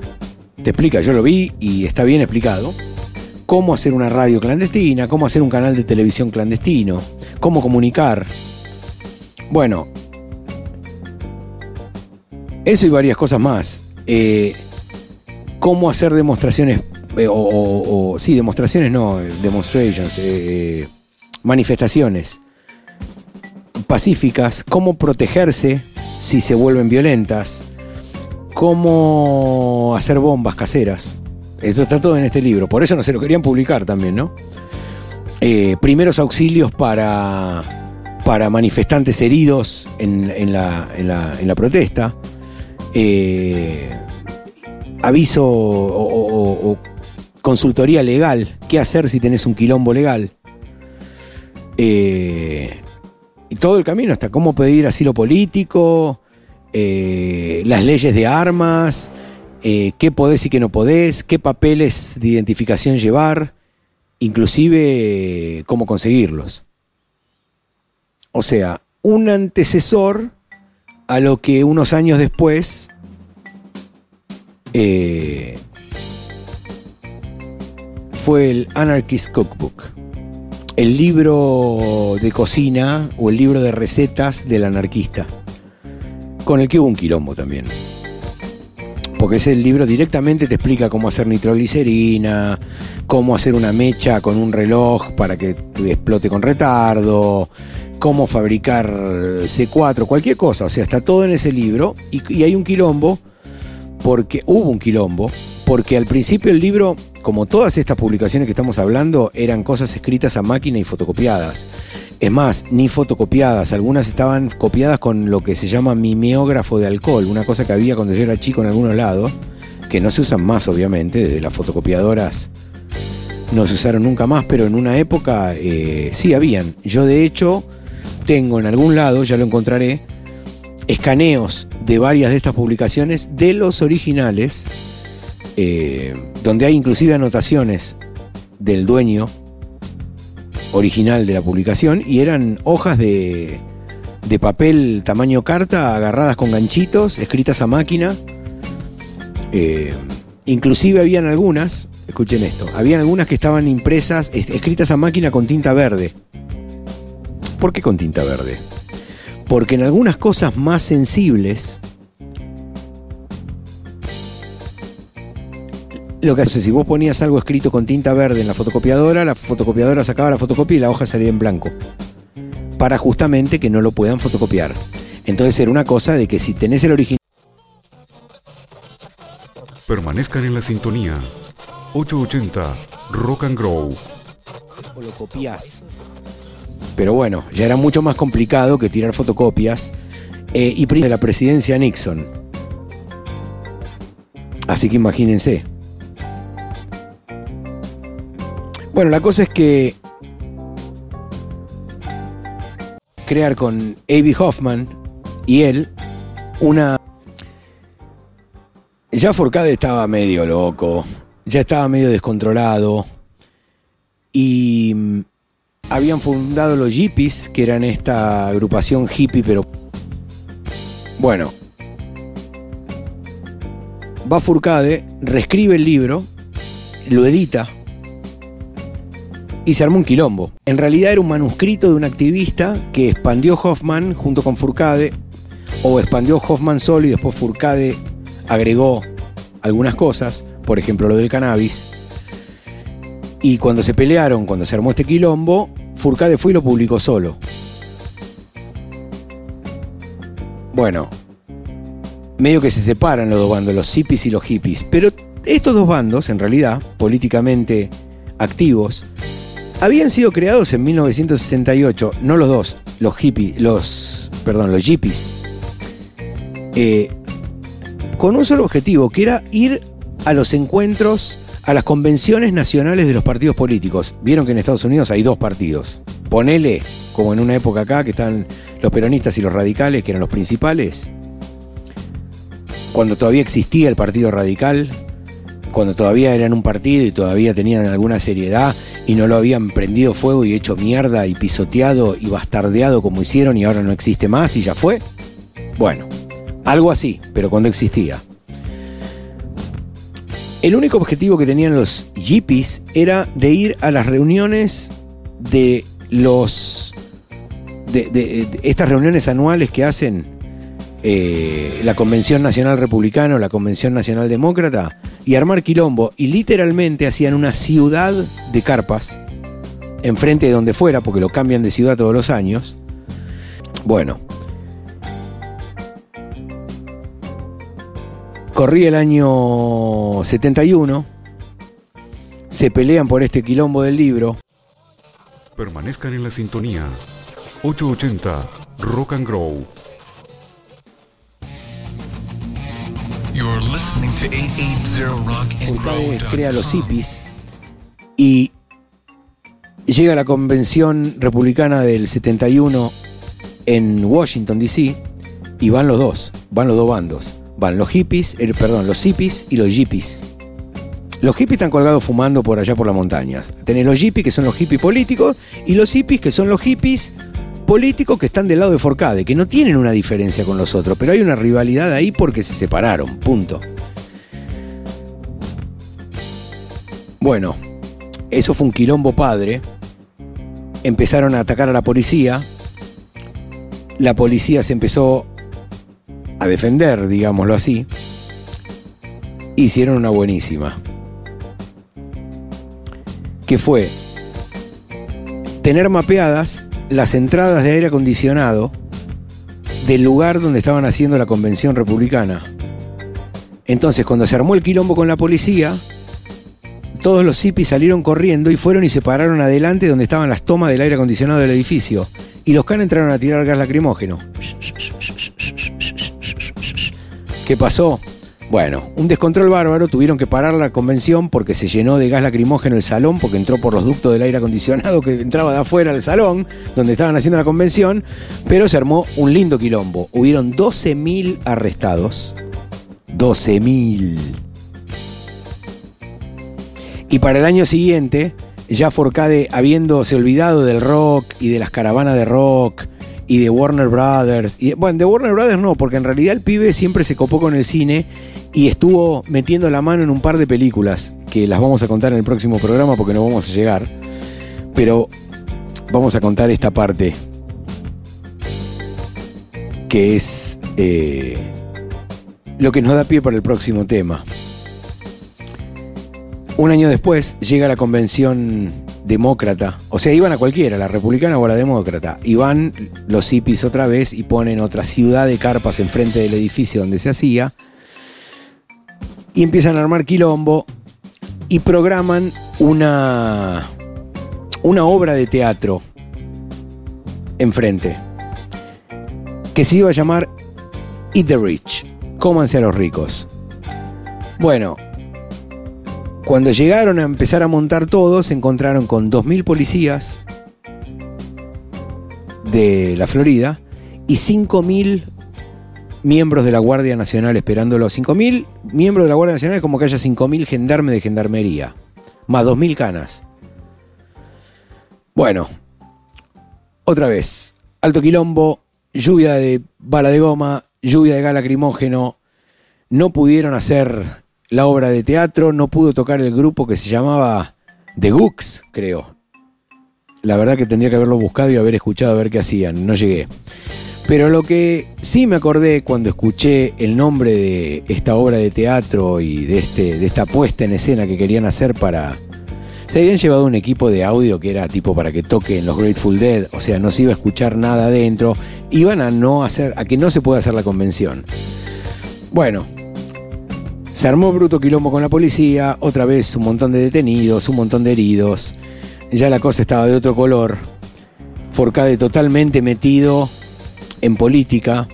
te explica, yo lo vi y está bien explicado, cómo hacer una radio clandestina, cómo hacer un canal de televisión clandestino, cómo comunicar. Bueno, eso y varias cosas más. Eh, cómo hacer demostraciones, eh, o, sí, demostraciones no, eh, demonstrations, manifestaciones pacíficas, cómo protegerse si se vuelven violentas, cómo hacer bombas caseras. Eso está todo en este libro, por eso no se lo querían publicar también, ¿no? Primeros auxilios para, para manifestantes heridos en, en la- en la protesta. Eh, aviso o, consultoría legal, qué hacer si tenés un quilombo legal. Eh, y todo el camino hasta cómo pedir asilo político, eh, las leyes de armas, eh, qué podés y qué no podés, qué papeles de identificación llevar, inclusive eh, cómo conseguirlos. O sea, un antecesor a lo que unos años después eh, fue el Anarchist Cookbook, el libro de cocina o el libro de recetas del anarquista, con el que hubo un quilombo también. Porque ese libro directamente te explica cómo hacer nitroglicerina, cómo hacer una mecha con un reloj para que te explote con retardo, cómo fabricar C4, cualquier cosa. O sea, está todo en ese libro y, y hay un quilombo, porque hubo un quilombo, porque al principio el libro, como todas estas publicaciones que estamos hablando, eran cosas escritas a máquina y fotocopiadas. Es más, ni fotocopiadas, algunas estaban copiadas con lo que se llama mimeógrafo de alcohol, una cosa que había cuando yo era chico en algunos lados, que no se usan más obviamente, desde las fotocopiadoras no se usaron nunca más, pero en una época eh, sí habían. Yo de hecho tengo en algún lado, ya lo encontraré, escaneos de varias de estas publicaciones de los originales, eh, donde hay inclusive anotaciones del dueño original de la publicación y eran hojas de, de papel tamaño carta agarradas con ganchitos, escritas a máquina. Eh, inclusive habían algunas, escuchen esto, habían algunas que estaban impresas, es- escritas a máquina con tinta verde. ¿Por qué con tinta verde? Porque en algunas cosas más sensibles, lo que hace, si vos ponías algo escrito con tinta verde en la fotocopiadora, la fotocopiadora sacaba la fotocopia y la hoja salía en blanco. Para justamente que no lo puedan fotocopiar. Entonces era una cosa de que si tenés el original, Permanezcan en la sintonía. 880 Rock and Grow. o lo copias. Pero bueno, ya era mucho más complicado que tirar fotocopias. eh, y de la presidencia Nixon. Así que imagínense. Bueno, la cosa es que crear con A.B. Hoffman y él una... Ya Forcade estaba medio loco, ya estaba medio descontrolado y mm, habían fundado los Yippies, que eran esta agrupación hippie, pero bueno. Va Furcade, reescribe el libro, lo edita y se armó un quilombo. En realidad era un manuscrito de un activista que expandió Hoffman junto con Furcade, o expandió Hoffman solo y después Furcade agregó algunas cosas, por ejemplo lo del cannabis. Y cuando se pelearon, cuando se armó este quilombo, Furcade fue y lo publicó solo. Bueno, medio que se separan los dos bandos, los hippies y los hippies. Pero estos dos bandos, en realidad, políticamente activos, habían sido creados en 1968, no los dos, los hippies, los, perdón, los hippies, eh, con un solo objetivo, que era ir a los encuentros, a las convenciones nacionales de los partidos políticos. Vieron que en Estados Unidos hay dos partidos. Ponele, como en una época acá, que están los peronistas y los radicales, que eran los principales. Cuando todavía existía el Partido Radical, cuando todavía eran un partido y todavía tenían alguna seriedad y no lo habían prendido fuego y hecho mierda y pisoteado y bastardeado como hicieron y ahora no existe más y ya fue. Bueno, algo así, pero cuando existía. El único objetivo que tenían los yippies era de ir a las reuniones de los. de, estas reuniones anuales que hacen eh, la Convención Nacional Republicana o la Convención Nacional Demócrata y armar quilombo. Y literalmente hacían una ciudad de carpas enfrente de donde fuera, porque lo cambian de ciudad todos los años. Bueno, Corría el año 71. Se pelean por este quilombo del libro. Permanezcan en la sintonía. 880 Rock and Grow. You're listening to 880 Rock and Furcade Roll. crea los hippies y llega a la convención republicana del 71 en Washington, D.C. y van los dos, van los dos bandos. Van los hippies, eh, perdón, los hippies y los yippies. Los hippies están colgados fumando por allá por las montañas. Tenés los yippies que son los hippies políticos y los hippies que son los hippies políticos que están del lado de Forcade, que no tienen una diferencia con los otros, pero hay una rivalidad ahí porque se separaron, punto. Bueno, eso fue un quilombo padre. Empezaron a atacar a la policía. La policía se empezó a defender, digámoslo así. Hicieron una buenísima. Que fue tener mapeadas las entradas de aire acondicionado del lugar donde estaban haciendo la convención republicana. Entonces, cuando se armó el quilombo con la policía, todos los hippies salieron corriendo y fueron y se pararon adelante donde estaban las tomas del aire acondicionado del edificio. Y los can entraron a tirar gas lacrimógeno. ¿Qué pasó? Bueno, un descontrol bárbaro, tuvieron que parar la convención porque se llenó de gas lacrimógeno el salón, porque entró por los ductos del aire acondicionado que entraba de afuera al salón, donde estaban haciendo la convención, pero se armó un lindo quilombo. Hubieron 12.000 arrestados. 12.000. Y para el año siguiente, ya Forcade, habiéndose olvidado del rock y de las caravanas de rock y de Warner Brothers, y, bueno, de Warner Brothers no, porque en realidad el pibe siempre se copó con el cine y estuvo metiendo la mano en un par de películas que las vamos a contar en el próximo programa porque no vamos a llegar. Pero vamos a contar esta parte que es eh, lo que nos da pie para el próximo tema. Un año después llega la convención demócrata, o sea, iban a cualquiera, la republicana o la demócrata, y van los hippies otra vez y ponen otra ciudad de carpas enfrente del edificio donde se hacía, y empiezan a armar quilombo y programan una, una obra de teatro enfrente, que se iba a llamar Eat the Rich, cómanse a los ricos. Bueno, cuando llegaron a empezar a montar todo, se encontraron con 2.000 policías de la Florida y 5.000 miembros de la Guardia Nacional esperándolo. 5.000 miembros de la Guardia Nacional es como que haya 5.000 gendarmes de gendarmería, más 2.000 canas. Bueno, otra vez, alto quilombo, lluvia de bala de goma, lluvia de gas lacrimógeno, no pudieron hacer la obra de teatro, no pudo tocar el grupo que se llamaba The Gooks, creo. La verdad que tendría que haberlo buscado y haber escuchado a ver qué hacían, no llegué. Pero lo que sí me acordé cuando escuché el nombre de esta obra de teatro y de, este, de esta puesta en escena que querían hacer para... Se habían llevado un equipo de audio que era tipo para que toquen los Grateful Dead, o sea, no se iba a escuchar nada adentro, iban a no hacer, a que no se pueda hacer la convención. Bueno, se armó bruto quilombo con la policía, otra vez un montón de detenidos, un montón de heridos. Ya la cosa estaba de otro color. Forcade totalmente metido en política,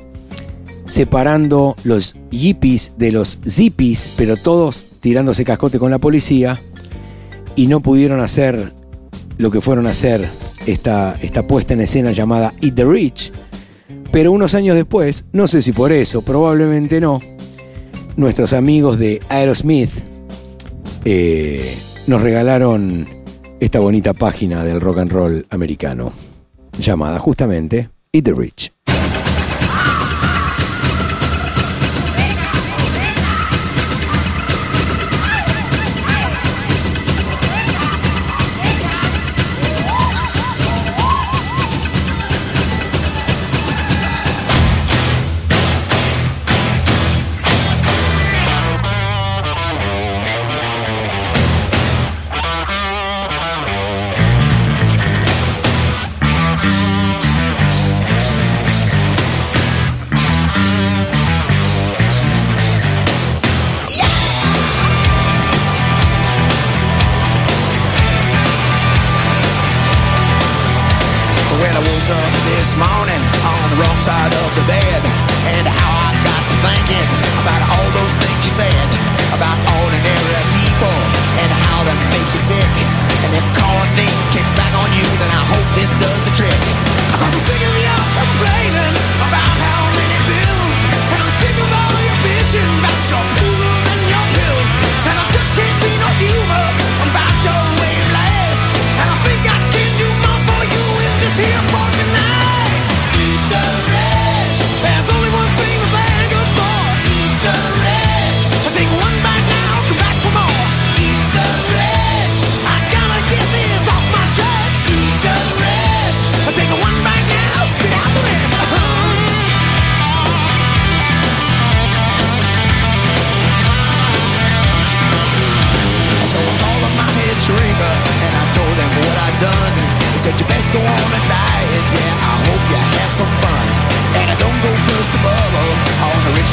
separando los yippies de los zippies, pero todos tirándose cascote con la policía, y no pudieron hacer lo que fueron a hacer esta, esta puesta en escena llamada Eat the Rich. Pero unos años después, no sé si por eso, probablemente no, nuestros amigos de Aerosmith eh, nos regalaron esta bonita página del rock and roll americano, llamada justamente Eat the Rich. Side of the bed,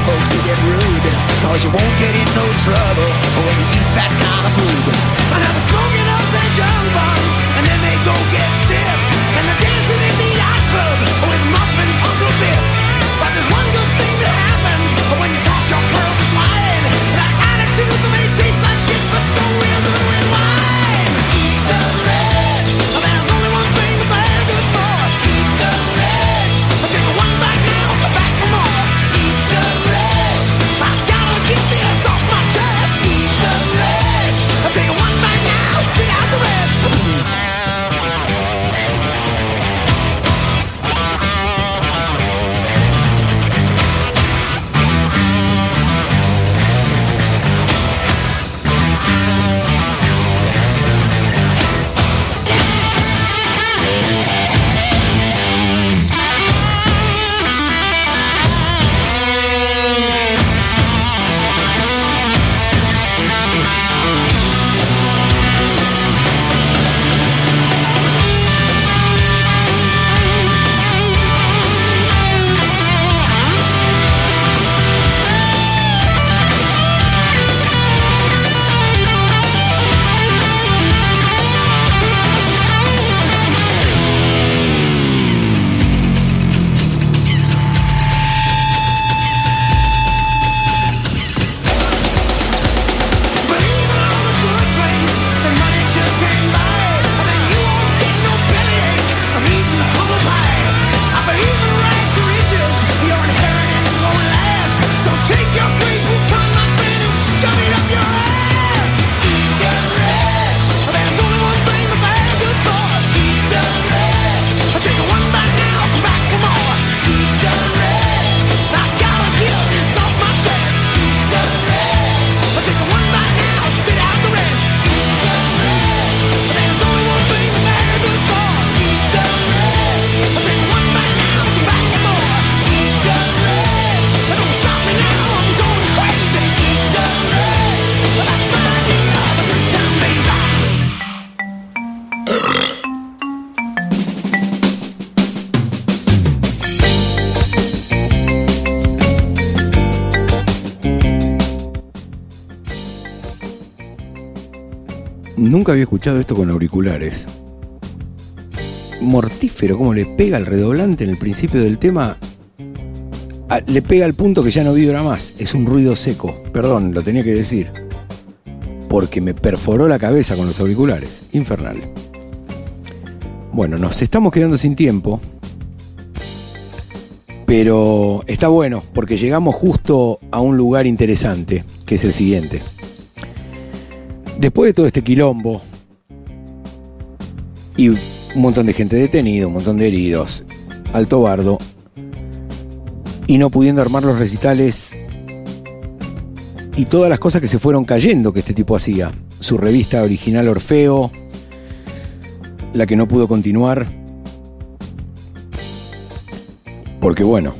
folks who get rude. Cause you won't get in no trouble when you eat that kind of food. Now they're smoking up their junk bonds Nunca había escuchado esto con auriculares. Mortífero, como le pega el redoblante en el principio del tema. Ah, le pega al punto que ya no vibra más. Es un ruido seco. Perdón, lo tenía que decir. Porque me perforó la cabeza con los auriculares. Infernal. Bueno, nos estamos quedando sin tiempo. Pero está bueno, porque llegamos justo a un lugar interesante, que es el siguiente. Después de todo este quilombo y un montón de gente detenida, un montón de heridos, alto bardo, y no pudiendo armar los recitales y todas las cosas que se fueron cayendo que este tipo hacía. Su revista original Orfeo, la que no pudo continuar, porque bueno,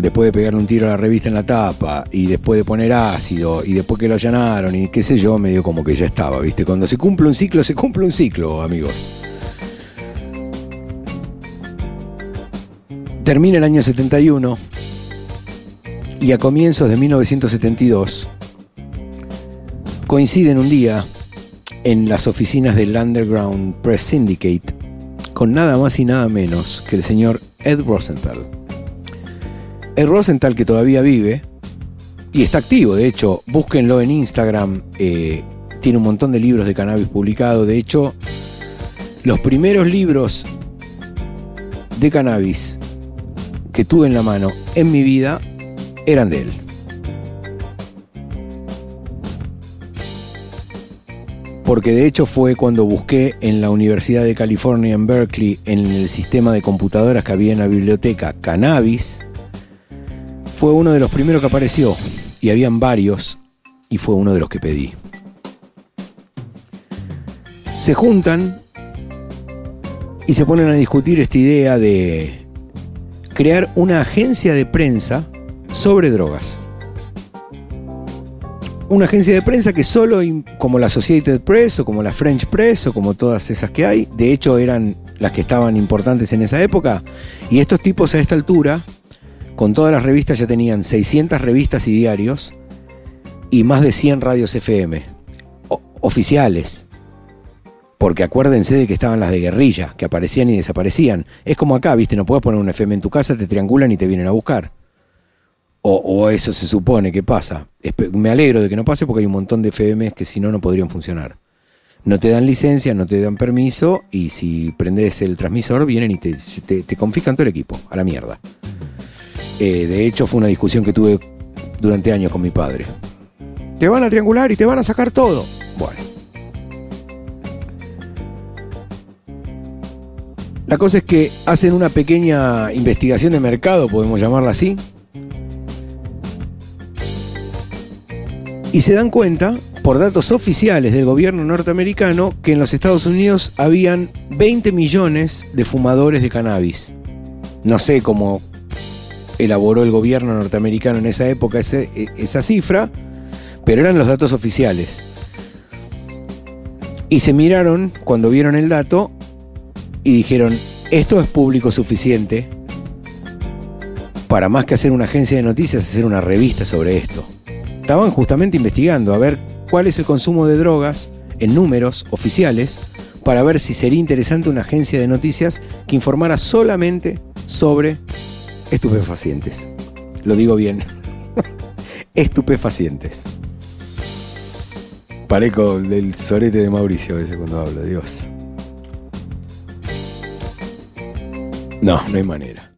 después de pegarle un tiro a la revista en la tapa y después de poner ácido y después que lo allanaron y qué sé yo, medio como que ya estaba, ¿viste? Cuando se cumple un ciclo, se cumple un ciclo, amigos. Termina el año 71 y a comienzos de 1972 coinciden un día en las oficinas del Underground Press Syndicate con nada más y nada menos que el señor Ed Rosenthal. Ed Rosenthal, que todavía vive, y está activo, de hecho, búsquenlo en Instagram, eh, tiene un montón de libros de cannabis publicados, de hecho, los primeros libros de cannabis que tuve en la mano en mi vida eran de él. Porque de hecho fue cuando busqué en la Universidad de California en Berkeley, en el sistema de computadoras que había en la biblioteca, cannabis, fue uno de los primeros que apareció. Y habían varios, y fue uno de los que pedí. Se juntan y se ponen a discutir esta idea de crear una agencia de prensa sobre drogas. Una agencia de prensa que solo, como la Associated Press o como la French Press o como todas esas que hay, de hecho eran las que estaban importantes en esa época, y estos tipos a esta altura, con todas las revistas ya tenían 600 revistas y diarios y más de 100 radios FM, oficiales. Porque acuérdense de que estaban las de guerrilla, que aparecían y desaparecían. Es como acá, viste, no puedes poner un FM en tu casa, te triangulan y te vienen a buscar. O, o eso se supone que pasa. Me alegro de que no pase porque hay un montón de FMs que si no, no podrían funcionar. No te dan licencia, no te dan permiso y si prendes el transmisor vienen y te- te confiscan todo el equipo, a la mierda. Eh, de hecho, fue una discusión que tuve durante años con mi padre. Te van a triangular y te van a sacar todo. Bueno. La cosa es que hacen una pequeña investigación de mercado, podemos llamarla así. Y se dan cuenta, por datos oficiales del gobierno norteamericano, que en los Estados Unidos habían 20 millones de fumadores de cannabis. No sé cómo elaboró el gobierno norteamericano en esa época e- esa cifra, pero eran los datos oficiales. Y se miraron cuando vieron el dato y dijeron, esto es público suficiente para más que hacer una agencia de noticias, hacer una revista sobre esto. Estaban justamente investigando a ver cuál es el consumo de drogas en números oficiales para ver si sería interesante una agencia de noticias que informara solamente sobre estupefacientes. Lo digo bien. estupefacientes. Parezco el sorete de Mauricio a veces cuando hablo, Dios. No, no hay manera.